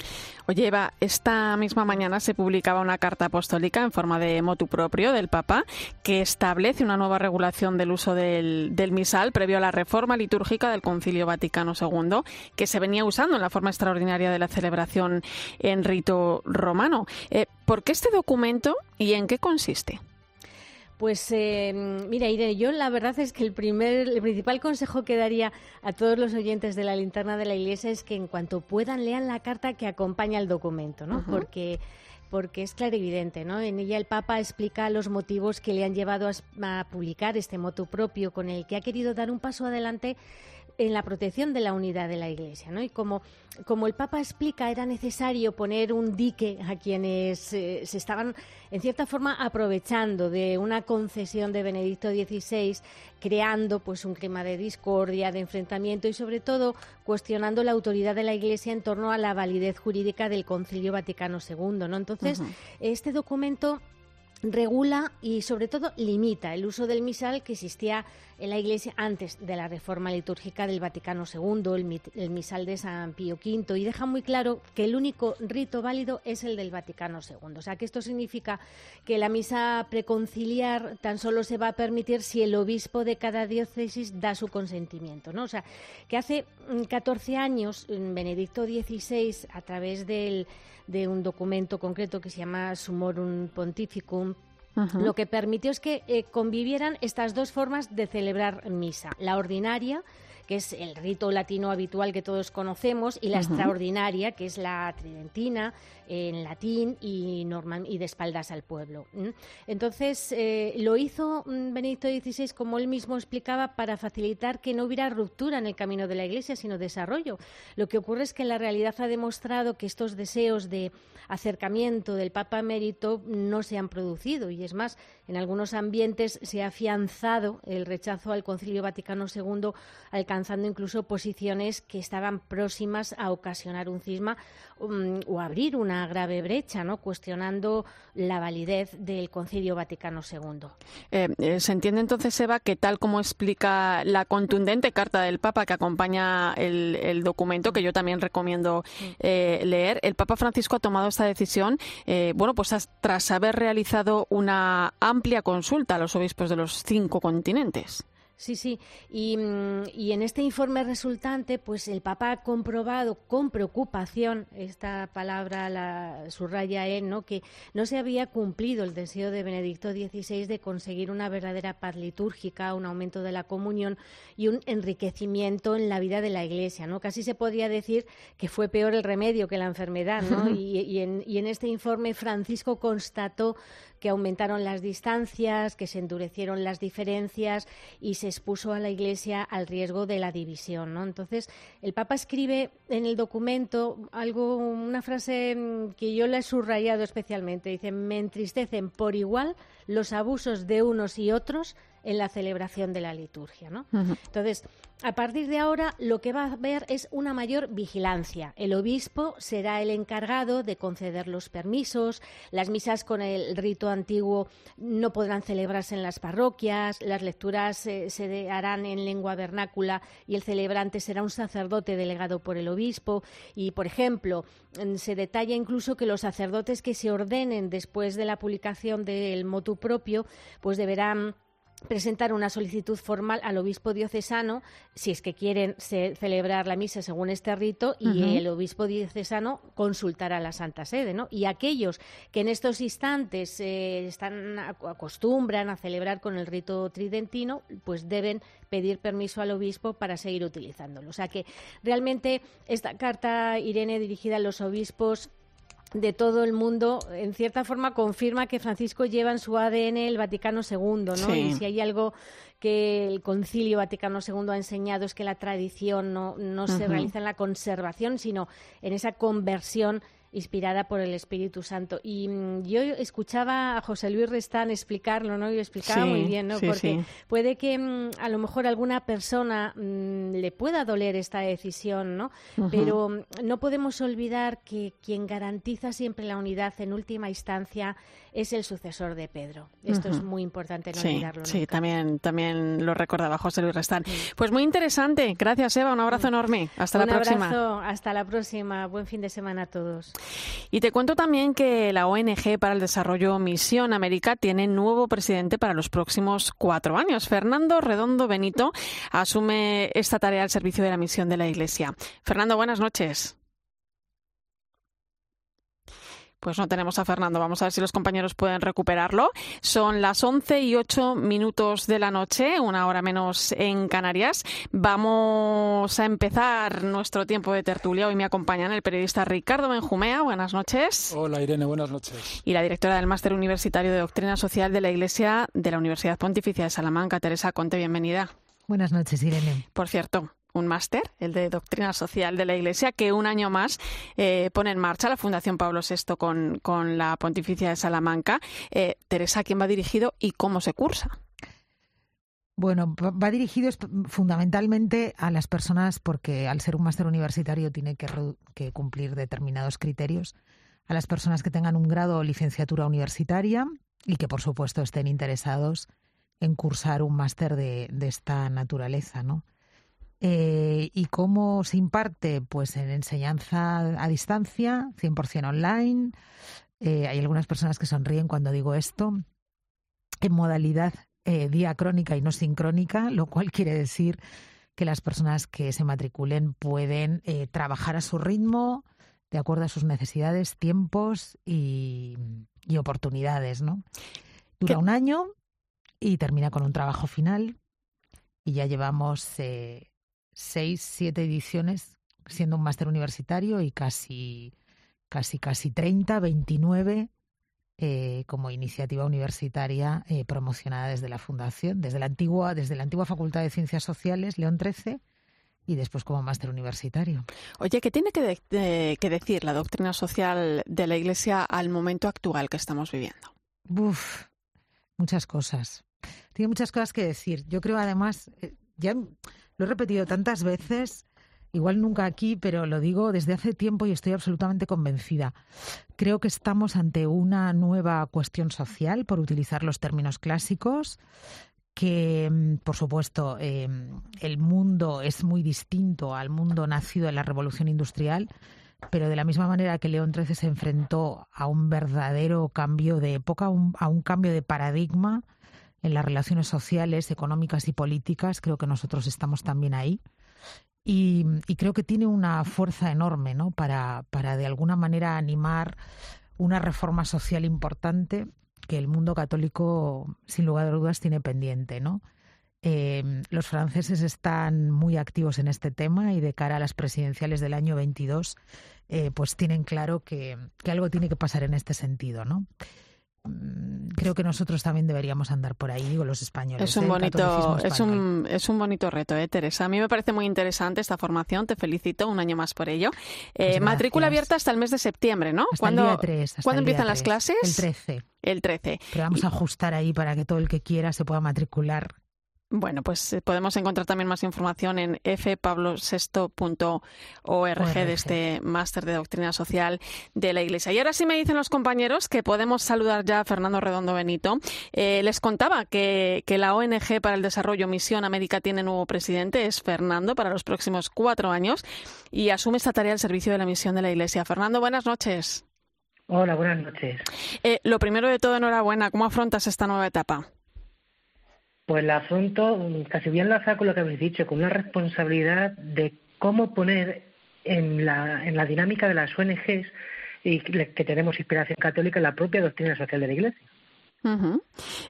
Oye, Eva, esta misma mañana se publicaba una carta apostólica en forma de motu propio del Papa que establece una nueva regulación del uso del, misal previo a la reforma litúrgica del Concilio Vaticano II, que se venía usando en la forma extraordinaria de la celebración en rito romano. Eh, ¿Por qué este documento y en qué consiste? Pues eh, mira, Irene, yo la verdad es que el primer, el principal consejo que daría a todos los oyentes de la linterna de la Iglesia es que en cuanto puedan lean la carta que acompaña el documento, ¿no? Porque porque es clarividente, ¿no? En ella el Papa explica los motivos que le han llevado a, a publicar este motu propio con el que ha querido dar un paso adelante en la protección de la unidad de la Iglesia, ¿no? Y como, como el Papa explica, era necesario poner un dique a quienes eh, se estaban, en cierta forma, aprovechando de una concesión de Benedicto XVI, creando pues un clima de discordia, de enfrentamiento y, sobre todo, cuestionando la autoridad de la Iglesia en torno a la validez jurídica del Concilio Vaticano II, ¿no? Entonces, este documento regula y sobre todo limita el uso del misal que existía en la Iglesia antes de la reforma litúrgica del Vaticano II, el, misal de San Pío V, y deja muy claro que el único rito válido es el del Vaticano II. O sea, que esto significa que la misa preconciliar tan solo se va a permitir si el obispo de cada diócesis da su consentimiento. ¿no? O sea, que hace 14 mm, años Benedicto XVI, a través del de un documento concreto que se llama Sumorum Pontificum, Lo que permitió es que eh, convivieran estas dos formas de celebrar misa, la ordinaria, que es el rito latino habitual que todos conocemos, y la extraordinaria, que es la tridentina, en latín y, normal, y de espaldas al pueblo. Entonces, eh, lo hizo mm, Benedicto XVI, como él mismo explicaba, para facilitar que no hubiera ruptura en el camino de la Iglesia, sino desarrollo. Lo que ocurre es que la realidad ha demostrado que estos deseos de acercamiento del Papa emérito no se han producido y es más, en algunos ambientes se ha afianzado el rechazo al Concilio Vaticano II, alcanzando incluso posiciones que estaban próximas a ocasionar un cisma um, o abrir una grave brecha, ¿no? cuestionando la validez del Concilio Vaticano II. Eh, eh, se entiende entonces, Eva, que tal como explica la contundente carta del Papa que acompaña el, documento, que yo también recomiendo eh, leer, el Papa Francisco ha tomado esta decisión, bueno, pues tras haber realizado una amplia consulta a los obispos de los cinco continentes. Sí, sí. Mm, y, en este informe resultante, pues el Papa ha comprobado con preocupación, esta palabra la subraya él, ¿no? que no se había cumplido el deseo de Benedicto XVI de conseguir una verdadera paz litúrgica, un aumento de la comunión y un enriquecimiento en la vida de la Iglesia. ¿no? Casi se podría decir que fue peor el remedio que la enfermedad. ¿no? y, en, y en este informe Francisco constató que aumentaron las distancias, que se endurecieron las diferencias y se expuso a la Iglesia al riesgo de la división. ¿no? Entonces, el Papa escribe en el documento algo, una frase mm, que yo le he subrayado especialmente. Dice, me entristecen por igual los abusos de unos y otros en la celebración de la liturgia. ¿no? Entonces, a partir de ahora lo que va a haber es una mayor vigilancia. El obispo será el encargado de conceder los permisos, las misas con el rito antiguo no podrán celebrarse en las parroquias, las lecturas eh, se harán en lengua vernácula y el celebrante será un sacerdote delegado por el obispo y, por ejemplo, se detalla incluso que los sacerdotes que se ordenen después de la publicación del motu propio pues deberán presentar una solicitud formal al obispo diocesano si es que quieren celebrar la misa según este rito y el obispo diocesano consultará a la Santa Sede, ¿no? Y aquellos que en estos instantes eh, están acostumbran a celebrar con el rito tridentino, pues deben pedir permiso al obispo para seguir utilizándolo. O sea que realmente esta carta Irene dirigida a los obispos de todo el mundo, en cierta forma confirma que Francisco lleva en su ADN el Vaticano II, ¿no? Y si hay algo que el Concilio Vaticano II ha enseñado es que la tradición no, no se realiza en la conservación, sino en esa conversión inspirada por el Espíritu Santo. Y mm, yo escuchaba a José Luis Restán explicarlo, ¿no? Y explicaba muy bien, ¿no? Porque puede que mm, a lo mejor alguna persona mm, le pueda doler esta decisión, ¿no? Pero no podemos olvidar que quien garantiza siempre la unidad en última instancia es el sucesor de Pedro. Esto es muy importante no olvidarlo. Sí, también, también lo recordaba José Luis Restán. Pues muy interesante. Gracias, Eva. Un abrazo enorme. Hasta la próxima. Un abrazo. Hasta la próxima. Buen fin de semana a todos. Y te cuento también que la ONG para el Desarrollo Misión América tiene nuevo presidente para los próximos cuatro años. Fernando Redondo Benito asume esta tarea al servicio de la misión de la Iglesia. Fernando, buenas noches. Pues no tenemos a Fernando. Vamos a ver si los compañeros pueden recuperarlo. Son las 11 y 8 minutos de la noche, una hora menos en Canarias. Vamos a empezar nuestro tiempo de tertulia. Hoy me acompañan el periodista Ricardo Benjumea. Buenas noches. Hola Irene, buenas noches. Y la directora del Máster Universitario de Doctrina Social de la Iglesia de la Universidad Pontificia de Salamanca, Teresa Conte. Bienvenida. Buenas noches, Irene. Por cierto, un máster, el de Doctrina Social de la Iglesia, que un año más eh, pone en marcha la Fundación Pablo VI con, con la Pontificia de Salamanca. Eh, Teresa, quién va dirigido y cómo se cursa? Bueno, va dirigido fundamentalmente a las personas porque al ser un máster universitario tiene que, que, cumplir determinados criterios. A las personas que tengan un grado o licenciatura universitaria, y que por supuesto estén interesados en cursar un máster de, esta naturaleza, ¿no? Eh, ¿Y cómo se imparte? Pues en enseñanza a distancia, 100% online. Eh, hay algunas personas que sonríen cuando digo esto. En modalidad eh, diacrónica y no sincrónica, lo cual quiere decir que las personas que se matriculen pueden trabajar a su ritmo, de acuerdo a sus necesidades, tiempos y, oportunidades, ¿no? Dura un año y termina con un trabajo final y ya llevamos eh, seis, siete ediciones siendo un máster universitario y casi, casi, casi 30, 29 eh, como iniciativa universitaria eh, promocionada desde la Fundación, desde la, antigua, desde la antigua Facultad de Ciencias Sociales, León XIII, y después como máster universitario. Oye, ¿qué tiene que, que, decir la doctrina social de la Iglesia al momento actual que estamos viviendo? Uf, muchas cosas. Tiene muchas cosas que decir. Yo creo además, eh, ya lo he repetido tantas veces, igual nunca aquí, pero lo digo desde hace tiempo y estoy absolutamente convencida. Creo que estamos ante una nueva cuestión social, por utilizar los términos clásicos, que, mm, por supuesto, em, el mundo es muy distinto al mundo nacido en la revolución industrial, pero de la misma manera que León XIII se enfrentó a un verdadero cambio de época, a un cambio de paradigma en las relaciones sociales, económicas y políticas, creo que nosotros estamos también ahí. Y, creo que tiene una fuerza enorme ¿no? para, para de alguna manera animar una reforma social importante que el mundo católico, sin lugar a dudas, tiene pendiente, ¿no? Eh, los franceses están muy activos en este tema y de cara a las presidenciales del año 22, eh, pues tienen claro que, que, algo tiene que pasar en este sentido, ¿no? Mm, creo que nosotros también deberíamos andar por ahí, digo los españoles. Es un ¿eh? bonito, es un, es un bonito reto, ¿eh, Teresa. A mí me parece muy interesante esta formación, te felicito un año más por ello. Eh, pues matrícula abierta hasta el mes de septiembre, ¿no? Hasta ¿Cuándo, el ¿cuándo empiezan las clases? El 13. El 13. Pero vamos a ajustar ahí para que todo el que quiera se pueda matricular bueno, pues eh, podemos encontrar también más información en fpablosesto.org de este máster de doctrina social de la Iglesia. Y ahora sí me dicen los compañeros que podemos saludar ya a Fernando Redondo Benito. Eh, les contaba que, que, la ONG para el Desarrollo Misión América tiene nuevo presidente, es Fernando, para los próximos cuatro años, y asume esta tarea al servicio de la misión de la Iglesia. Fernando, buenas noches. Hola, buenas noches. Eh, lo primero de todo, enhorabuena. ¿Cómo afrontas esta nueva etapa? Pues la afronto, casi bien lo con lo que habéis dicho, con una responsabilidad de cómo poner en la, en la dinámica de las ONGs y que tenemos inspiración católica en la propia doctrina social de la Iglesia.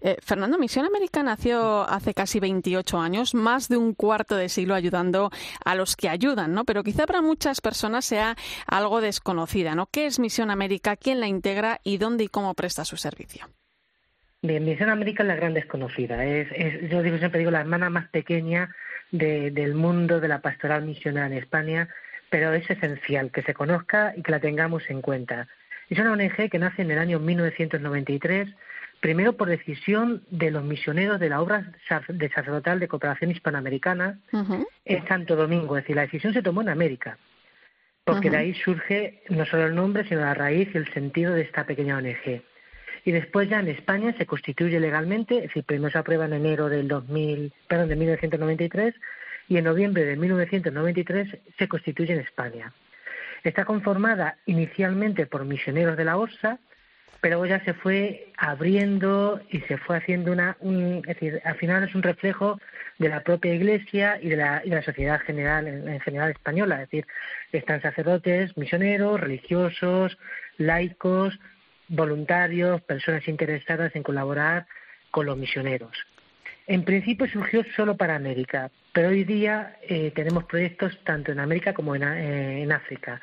Eh, Fernando, Misión América nació hace casi 28 años, más de un cuarto de siglo ayudando a los que ayudan, ¿no? Pero quizá para muchas personas sea algo desconocida, ¿no? ¿Qué es Misión América? ¿Quién la integra? ¿Y dónde y cómo presta su servicio? Bien, Misión América es la gran desconocida. Es, yo digo, siempre digo la hermana más pequeña del mundo de la pastoral misionera en España, pero es esencial que se conozca y que la tengamos en cuenta. Es una ONG que nace en el año 1993, primero por decisión de los misioneros de la obra de sacerdotal de cooperación hispanoamericana en Santo Domingo. Es decir, la decisión se tomó en América, porque de ahí surge no solo el nombre, sino la raíz y el sentido de esta pequeña ONG y después ya en España se constituye legalmente, es decir, primero se aprueba en enero del 2000, perdón, de 1993 y en noviembre de 1993 se constituye en España. Está conformada inicialmente por misioneros de la ORSA, pero ya se fue abriendo y se fue haciendo una, es decir, al final es un reflejo de la propia Iglesia y de la, la sociedad general en, general española, es decir, están sacerdotes, misioneros, religiosos, laicos, voluntarios, personas interesadas en colaborar con los misioneros. En principio surgió solo para América, pero hoy día eh, tenemos proyectos tanto en América como en, eh, África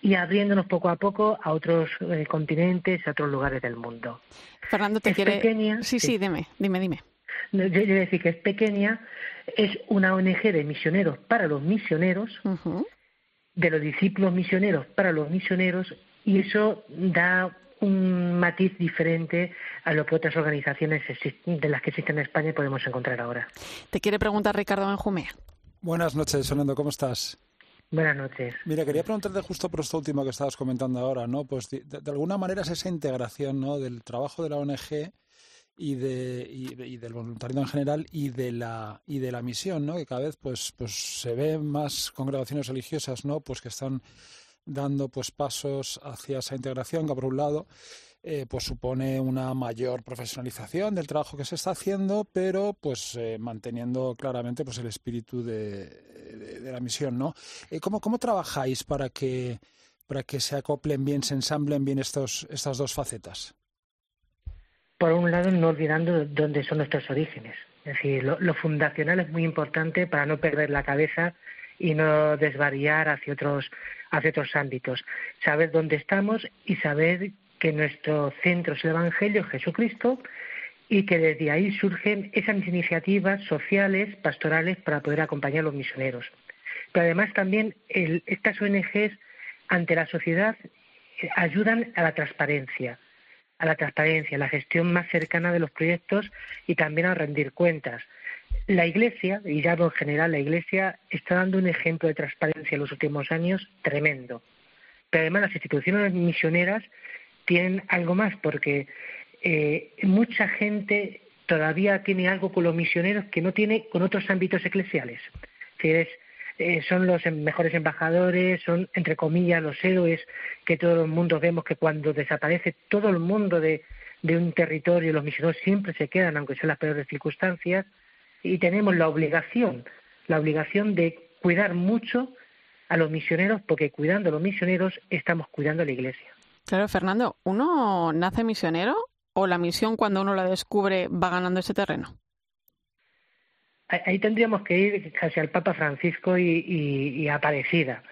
y abriéndonos poco a poco a otros eh, continentes, a otros lugares del mundo. Fernando, te quiere... Pequeña, sí, sí, dime, dime, dime. Yo, yo decir que es pequeña, es una ONG de misioneros para los misioneros, de los discípulos misioneros para los misioneros, y eso da un matiz diferente a lo que otras organizaciones de las que existen en España podemos encontrar ahora. Te quiere preguntar Ricardo Benjumea. Buenas noches, Fernando, ¿cómo estás? Buenas noches. Mira, quería preguntarte justo por esto último que estabas comentando ahora, ¿no? Pues de, alguna manera es esa integración, ¿no? Del trabajo de la ONG y, de, y, del voluntariado en general y de la y de la misión, ¿no? Que cada vez pues pues se ven más congregaciones religiosas, ¿no? Pues que están dando pues pasos hacia esa integración que por un lado eh, pues supone una mayor profesionalización del trabajo que se está haciendo, pero pues eh, manteniendo claramente pues el espíritu de, la misión, ¿no? Eh, ¿cómo, ¿Cómo trabajáis para que para que se acoplen bien, se ensamblen bien estos, estas dos facetas? Por un lado, no olvidando dónde son nuestros orígenes. Es decir, lo, fundacional es muy importante para no perder la cabeza y no desvariar hacia otros, hacia otros ámbitos. Saber dónde estamos y saber que nuestro centro es el Evangelio, Jesucristo, y que desde ahí surgen esas iniciativas sociales, pastorales, para poder acompañar a los misioneros. Pero además también estas ONGs ante la sociedad ayudan a la transparencia, a la transparencia, a la gestión más cercana de los proyectos y también a rendir cuentas. La Iglesia, y ya en general, la Iglesia está dando un ejemplo de transparencia en los últimos años tremendo. Pero además las instituciones misioneras tienen algo más, porque eh, mucha gente todavía tiene algo con los misioneros que no tiene con otros ámbitos eclesiales. Es eh, son los em, mejores embajadores, son, entre comillas, los héroes que todo el mundo vemos que cuando desaparece todo el mundo de, un territorio, los misioneros siempre se quedan, aunque sean las peores circunstancias, y tenemos la obligación, la obligación de cuidar mucho a los misioneros, porque cuidando a los misioneros estamos cuidando a la Iglesia. Claro, Fernando, ¿uno nace misionero o la misión cuando uno la descubre va ganando ese terreno? ahí tendríamos que ir casi al Papa Francisco y, a Aparecida.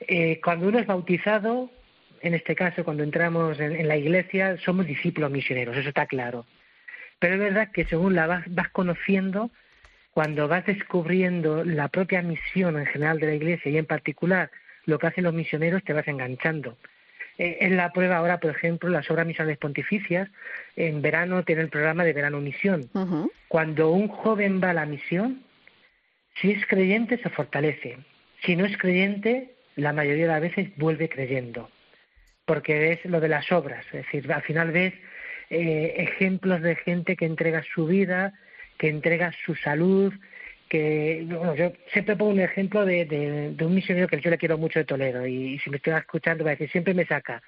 Eh, cuando uno es bautizado, en este caso, cuando entramos en, la iglesia, somos discípulos misioneros, eso está claro. Pero es verdad que según la vas, vas conociendo, cuando vas descubriendo la propia misión en general de la iglesia y en particular lo que hacen los misioneros, te vas enganchando. Eh, en la prueba ahora, por ejemplo, las obras misionales pontificias, en verano tiene el programa de verano misión. Cuando un joven va a la misión, si es creyente se fortalece. Si no es creyente, la mayoría de las veces vuelve creyendo. Porque es lo de las obras. Es decir, al final ves eh, ejemplos de gente que entrega su vida, que entrega su salud, que bueno, yo siempre pongo un ejemplo de, de, un misionero que yo le quiero mucho de Toledo y, si me estoy escuchando va a decir siempre me saca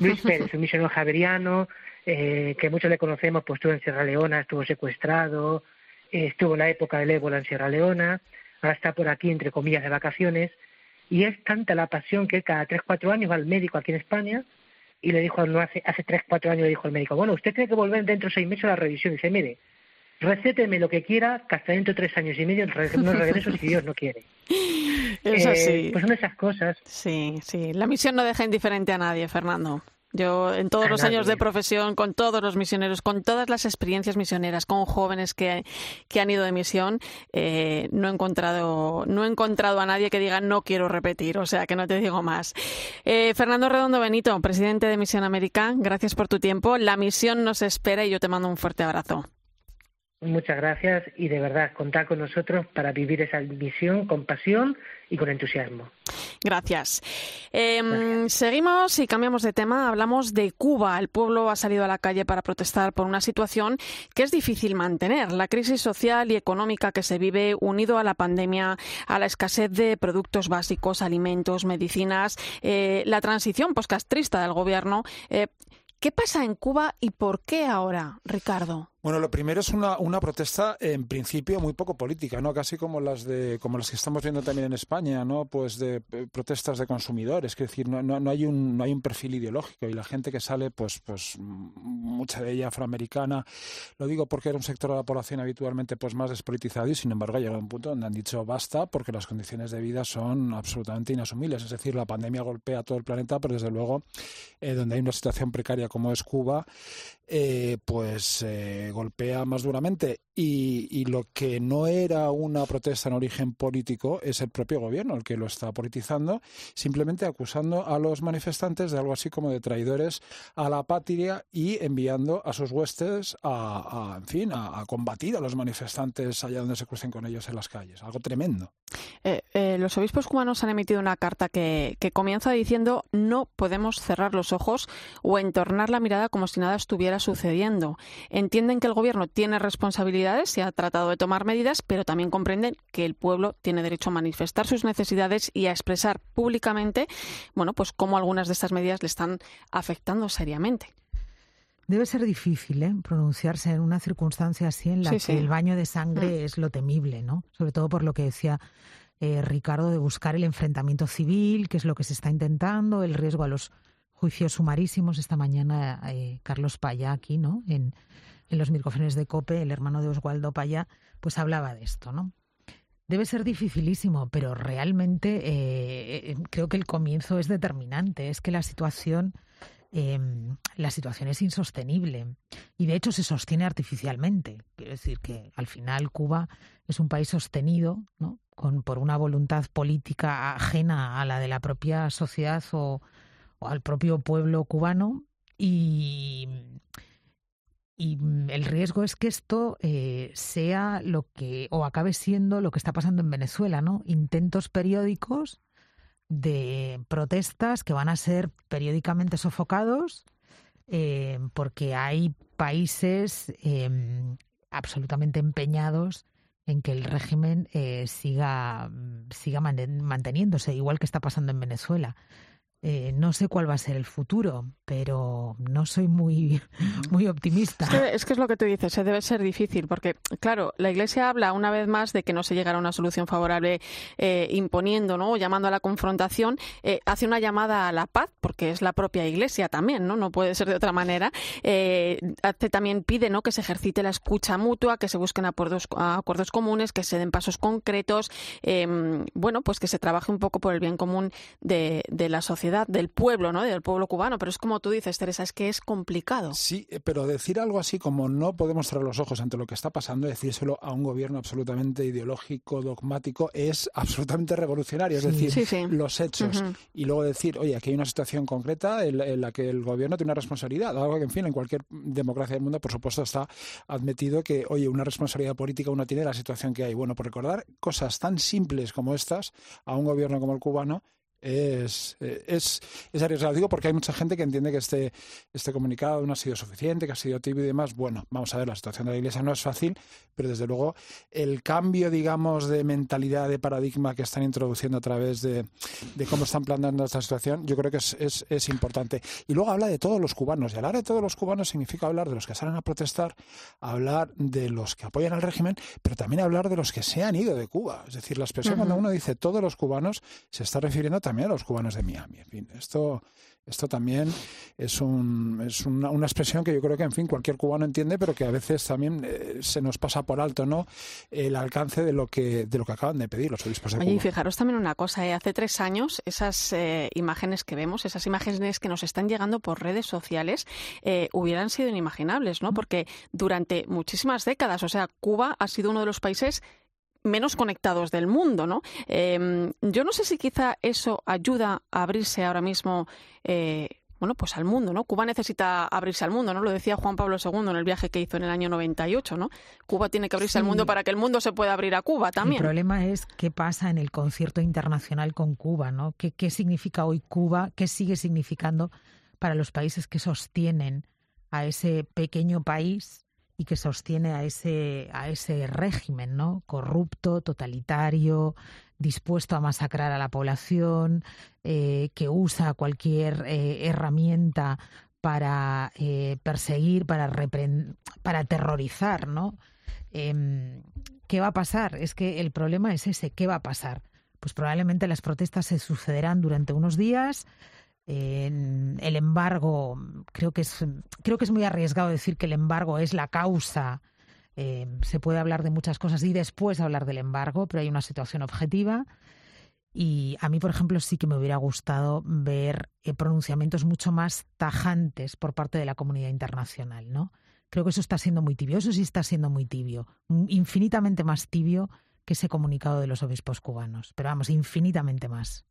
Luis Pérez un misionero javeriano eh, que muchos le conocemos pues estuvo en Sierra Leona estuvo secuestrado eh, estuvo en la época del ébola en Sierra Leona ahora está por aquí entre comillas de vacaciones y es tanta la pasión que cada tres cuatro años va al médico aquí en España y le dijo no hace hace tres cuatro años le dijo al médico bueno usted tiene que volver dentro de seis meses a la revisión y dice mire recéteme lo que quiera, que hasta dentro de tres años y medio no regreso si Dios no quiere. Es así. Eh, pues son esas cosas. Sí, sí. La misión no deja indiferente a nadie, Fernando. Yo en todos los años de profesión, con todos los misioneros, con todas las experiencias misioneras, con jóvenes que, que han ido de misión, eh, no he encontrado no he encontrado a nadie que diga no quiero repetir, o sea que no te digo más. Eh, Fernando Redondo Benito, presidente de Misión América, gracias por tu tiempo. La misión nos espera y yo te mando un fuerte abrazo. Muchas gracias y de verdad contar con nosotros para vivir esa misión con pasión y con entusiasmo. Gracias. Em, seguimos y cambiamos de tema. Hablamos de Cuba. El pueblo ha salido a la calle para protestar por una situación que es difícil mantener. La crisis social y económica que se vive unido a la pandemia, a la escasez de productos básicos, alimentos, medicinas, eh, la transición poscastrista del gobierno. Eh, ¿Qué pasa en Cuba y por qué ahora, Ricardo? Bueno, lo primero es una, una protesta en principio muy poco política, ¿no? Casi como las de como las que estamos viendo también en España, ¿no? Pues de eh, protestas de consumidores, es decir, no, no, hay un no hay un perfil ideológico y la gente que sale, pues pues mucha de ella afroamericana, lo digo porque era un sector de la población habitualmente pues más despolitizado y sin embargo ha llegado a un punto donde han dicho basta porque las condiciones de vida son absolutamente inasumibles, es decir, la pandemia golpea a todo el planeta, pero desde luego eh, donde hay una situación precaria como es Cuba, eh, pues golpea más duramente y, lo que no era una protesta en origen político es el propio gobierno el que lo está politizando, simplemente acusando a los manifestantes de algo así como de traidores a la patria y enviando a sus huestes a, en fin, a, combatir a los manifestantes allá donde se crucen con ellos en las calles. Algo tremendo. Eh, eh, los obispos cubanos han emitido una carta que, comienza diciendo no podemos cerrar los ojos o entornar la mirada como si nada estuviera sucediendo. Entienden que el gobierno tiene y ha tratado de tomar medidas, pero también comprenden que el pueblo tiene derecho a manifestar sus necesidades y a expresar públicamente, bueno, pues cómo algunas de estas medidas le están afectando seriamente. Debe ser difícil ¿eh? pronunciarse en una circunstancia así en la que el baño de sangre mm. es lo temible, ¿no? Sobre todo por lo que decía eh, Ricardo de buscar el enfrentamiento civil, que es lo que se está intentando, el riesgo a los juicios sumarísimos. Esta mañana eh, Carlos Paya aquí, ¿no? En, en los micrófonos de COPE, el hermano de Oswaldo Paya, pues hablaba de esto, ¿no? Debe ser dificilísimo, pero realmente eh, creo que el comienzo es determinante. Es que la situación, em, la situación es insostenible y de hecho se sostiene artificialmente. Quiero decir que al final Cuba es un país sostenido, ¿no? Con, por una voluntad política ajena a la de la propia sociedad o, o al propio pueblo cubano y y mm, el riesgo es que esto eh, sea lo que, o acabe siendo lo que está pasando en Venezuela, ¿no? Intentos periódicos de protestas que van a ser periódicamente sofocados eh, porque hay países em, absolutamente empeñados en que el régimen eh, siga, mm, siga manteniéndose, igual que está pasando en Venezuela. Eh, no sé cuál va a ser el futuro, pero no soy muy, muy optimista. Es que, es lo que tú dices, se debe ser difícil, porque, claro, la Iglesia habla una vez más de que no se llegará a una solución favorable eh, imponiendo, ¿no? O llamando a la confrontación, eh, hace una llamada a la paz, porque es la propia Iglesia también, ¿no? No puede ser de otra manera. hace, también pide, ¿no? Que se ejercite la escucha mutua, que se busquen acuerdos, acuerdos comunes, que se den pasos concretos, em, bueno, pues que se trabaje un poco por el bien común de la sociedad del pueblo, ¿no? Del pueblo cubano. Pero es como tú dices, Teresa, es que es complicado. Sí, pero decir algo así como no podemos cerrar los ojos ante lo que está pasando, decírselo a un gobierno absolutamente ideológico, dogmático, es absolutamente revolucionario. Es decir, los hechos. Y luego decir, oye, aquí hay una situación concreta en la, que el gobierno tiene una responsabilidad. Algo que, en fin, en cualquier democracia del mundo, por supuesto, está admitido que, oye, una responsabilidad política uno tiene la situación que hay. Bueno, por recordar cosas tan simples como estas a un gobierno como el cubano, es, es, es arriesgado. Digo porque hay mucha gente que entiende que este, este comunicado no ha sido suficiente, que ha sido tibio y demás. Bueno, vamos a ver, la situación de la Iglesia no es fácil, pero desde luego el cambio, digamos, de mentalidad, de paradigma que están introduciendo a través de, de cómo están planteando esta situación, yo creo que es, es, es, importante. Y luego habla de todos los cubanos. Y hablar de todos los cubanos significa hablar de los que salen a protestar, hablar de los que apoyan al régimen, pero también hablar de los que se han ido de Cuba. Es decir, la expresión cuando uno dice todos los cubanos se está refiriendo a también a los cubanos de Miami. En fin, esto, esto también es, un, es una, una, expresión que yo creo que, en fin, cualquier cubano entiende, pero que a veces también eh, se nos pasa por alto, ¿no? El alcance de lo que, de lo que acaban de pedir los obispos de Cuba. y fijaros también una cosa, ¿eh? hace tres años esas eh, imágenes que vemos, esas imágenes que nos están llegando por redes sociales, hubieran sido inimaginables, ¿no? Porque durante muchísimas décadas, o sea, Cuba ha sido uno de los países menos conectados del mundo, ¿no? Em, yo no sé si quizá eso ayuda a abrirse ahora mismo. Eh, bueno, pues al mundo, ¿no? Cuba necesita abrirse al mundo, ¿no? Lo decía Juan Pablo II en el viaje que hizo en el año 98, ¿no? Cuba tiene que abrirse al mundo para que el mundo se pueda abrir a Cuba también. El problema es qué pasa en el concierto internacional con Cuba, ¿no? ¿Qué, qué significa hoy Cuba? ¿Qué sigue significando para los países que sostienen a ese pequeño país y que sostiene a ese, a ese régimen, ¿no? Corrupto, totalitario, dispuesto a masacrar a la población, eh, que usa cualquier eh, herramienta para eh, perseguir, para, para aterrorizar, ¿no? Em, ¿Qué va a pasar? Es que el problema es ese, ¿qué va a pasar? Pues probablemente las protestas se sucederán durante unos días, el embargo, creo que es, creo que es muy arriesgado decir que el embargo es la causa. Eh, se puede hablar de muchas cosas y después hablar del embargo, pero hay una situación objetiva. Y a mí, por ejemplo, sí que me hubiera gustado ver eh, pronunciamientos mucho más tajantes por parte de la comunidad internacional, ¿no? creo que eso está siendo muy tibio, eso sí está siendo muy tibio, infinitamente más tibio que ese comunicado de los obispos cubanos, pero vamos, infinitamente más.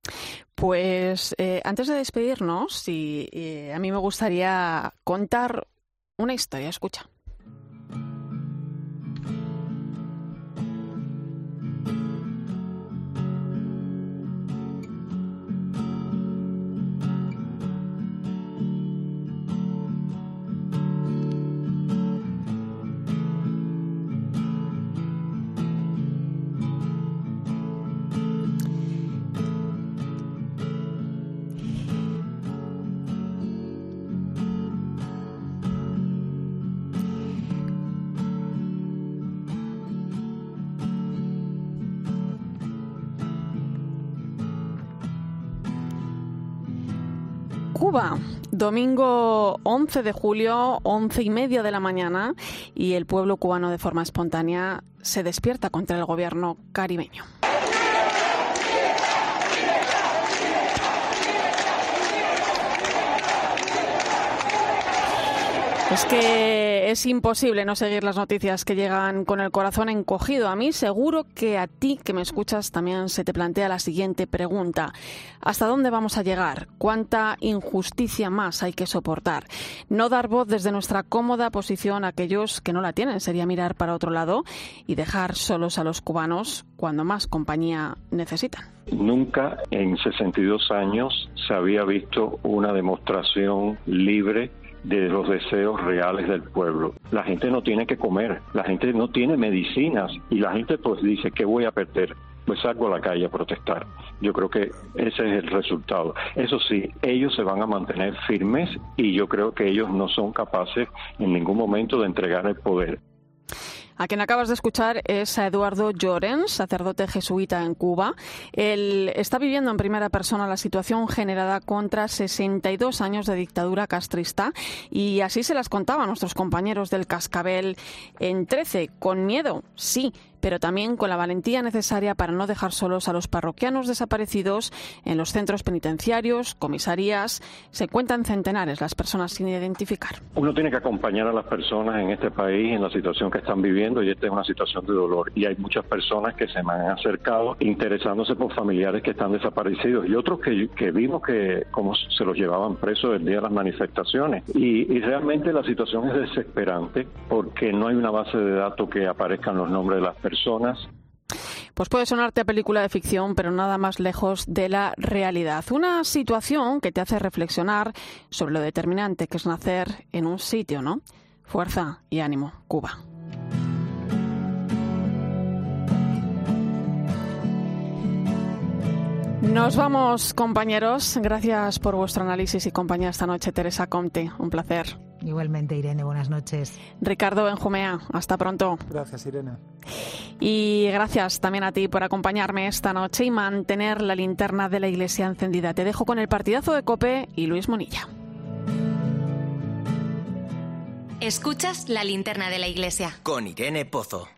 Pues eh, antes de despedirnos, a mí me gustaría contar una historia, escucha. Domingo 11 de julio, once y media de la mañana, y el pueblo cubano de forma espontánea se despierta contra el gobierno caribeño. Es que es imposible no seguir las noticias que llegan con el corazón encogido. A mí seguro que a ti que me escuchas también se te plantea la siguiente pregunta. ¿Hasta dónde vamos a llegar? ¿Cuánta injusticia más hay que soportar? No dar voz desde nuestra cómoda posición a aquellos que no la tienen sería mirar para otro lado y dejar solos a los cubanos cuando más compañía necesitan. Nunca en 62 años se había visto una demostración libre de los deseos reales del pueblo. La gente no tiene que comer, la gente no tiene medicinas y la gente pues dice, ¿qué voy a perder? Pues salgo a la calle a protestar. Yo creo que ese es el resultado. Eso sí, ellos se van a mantener firmes y yo creo que ellos no son capaces en ningún momento de entregar el poder. A quien acabas de escuchar es a Eduardo Llorens, sacerdote jesuita en Cuba. Él está viviendo en primera persona la situación generada contra 62 años de dictadura castrista y así se las contaba a nuestros compañeros del Cascabel en 13, con miedo, sí, pero también con la valentía necesaria para no dejar solos a los parroquianos desaparecidos en los centros penitenciarios, comisarías. Se cuentan centenares las personas sin identificar. Uno tiene que acompañar a las personas en este país en la situación que están viviendo y esta es una situación de dolor. Y hay muchas personas que se me han acercado interesándose por familiares que están desaparecidos y otros que, que vimos que como se los llevaban presos el día de las manifestaciones. Y, y realmente la situación es desesperante porque no hay una base de datos que aparezcan los nombres de las personas personas. Pues puede sonarte a película de ficción, pero nada más lejos de la realidad. Una situación que te hace reflexionar sobre lo determinante que es nacer en un sitio, ¿no? Fuerza y ánimo, Cuba. Nos vamos, compañeros. Gracias por vuestro análisis y compañía esta noche, Teresa Comte. Un placer. Igualmente, Irene, buenas noches. Ricardo Benjumea, hasta pronto. Gracias, Irene. Y gracias también a ti por acompañarme esta noche y mantener la linterna de la iglesia encendida. Te dejo con el partidazo de Cope y Luis Monilla. Escuchas la linterna de la iglesia. Con Irene Pozo.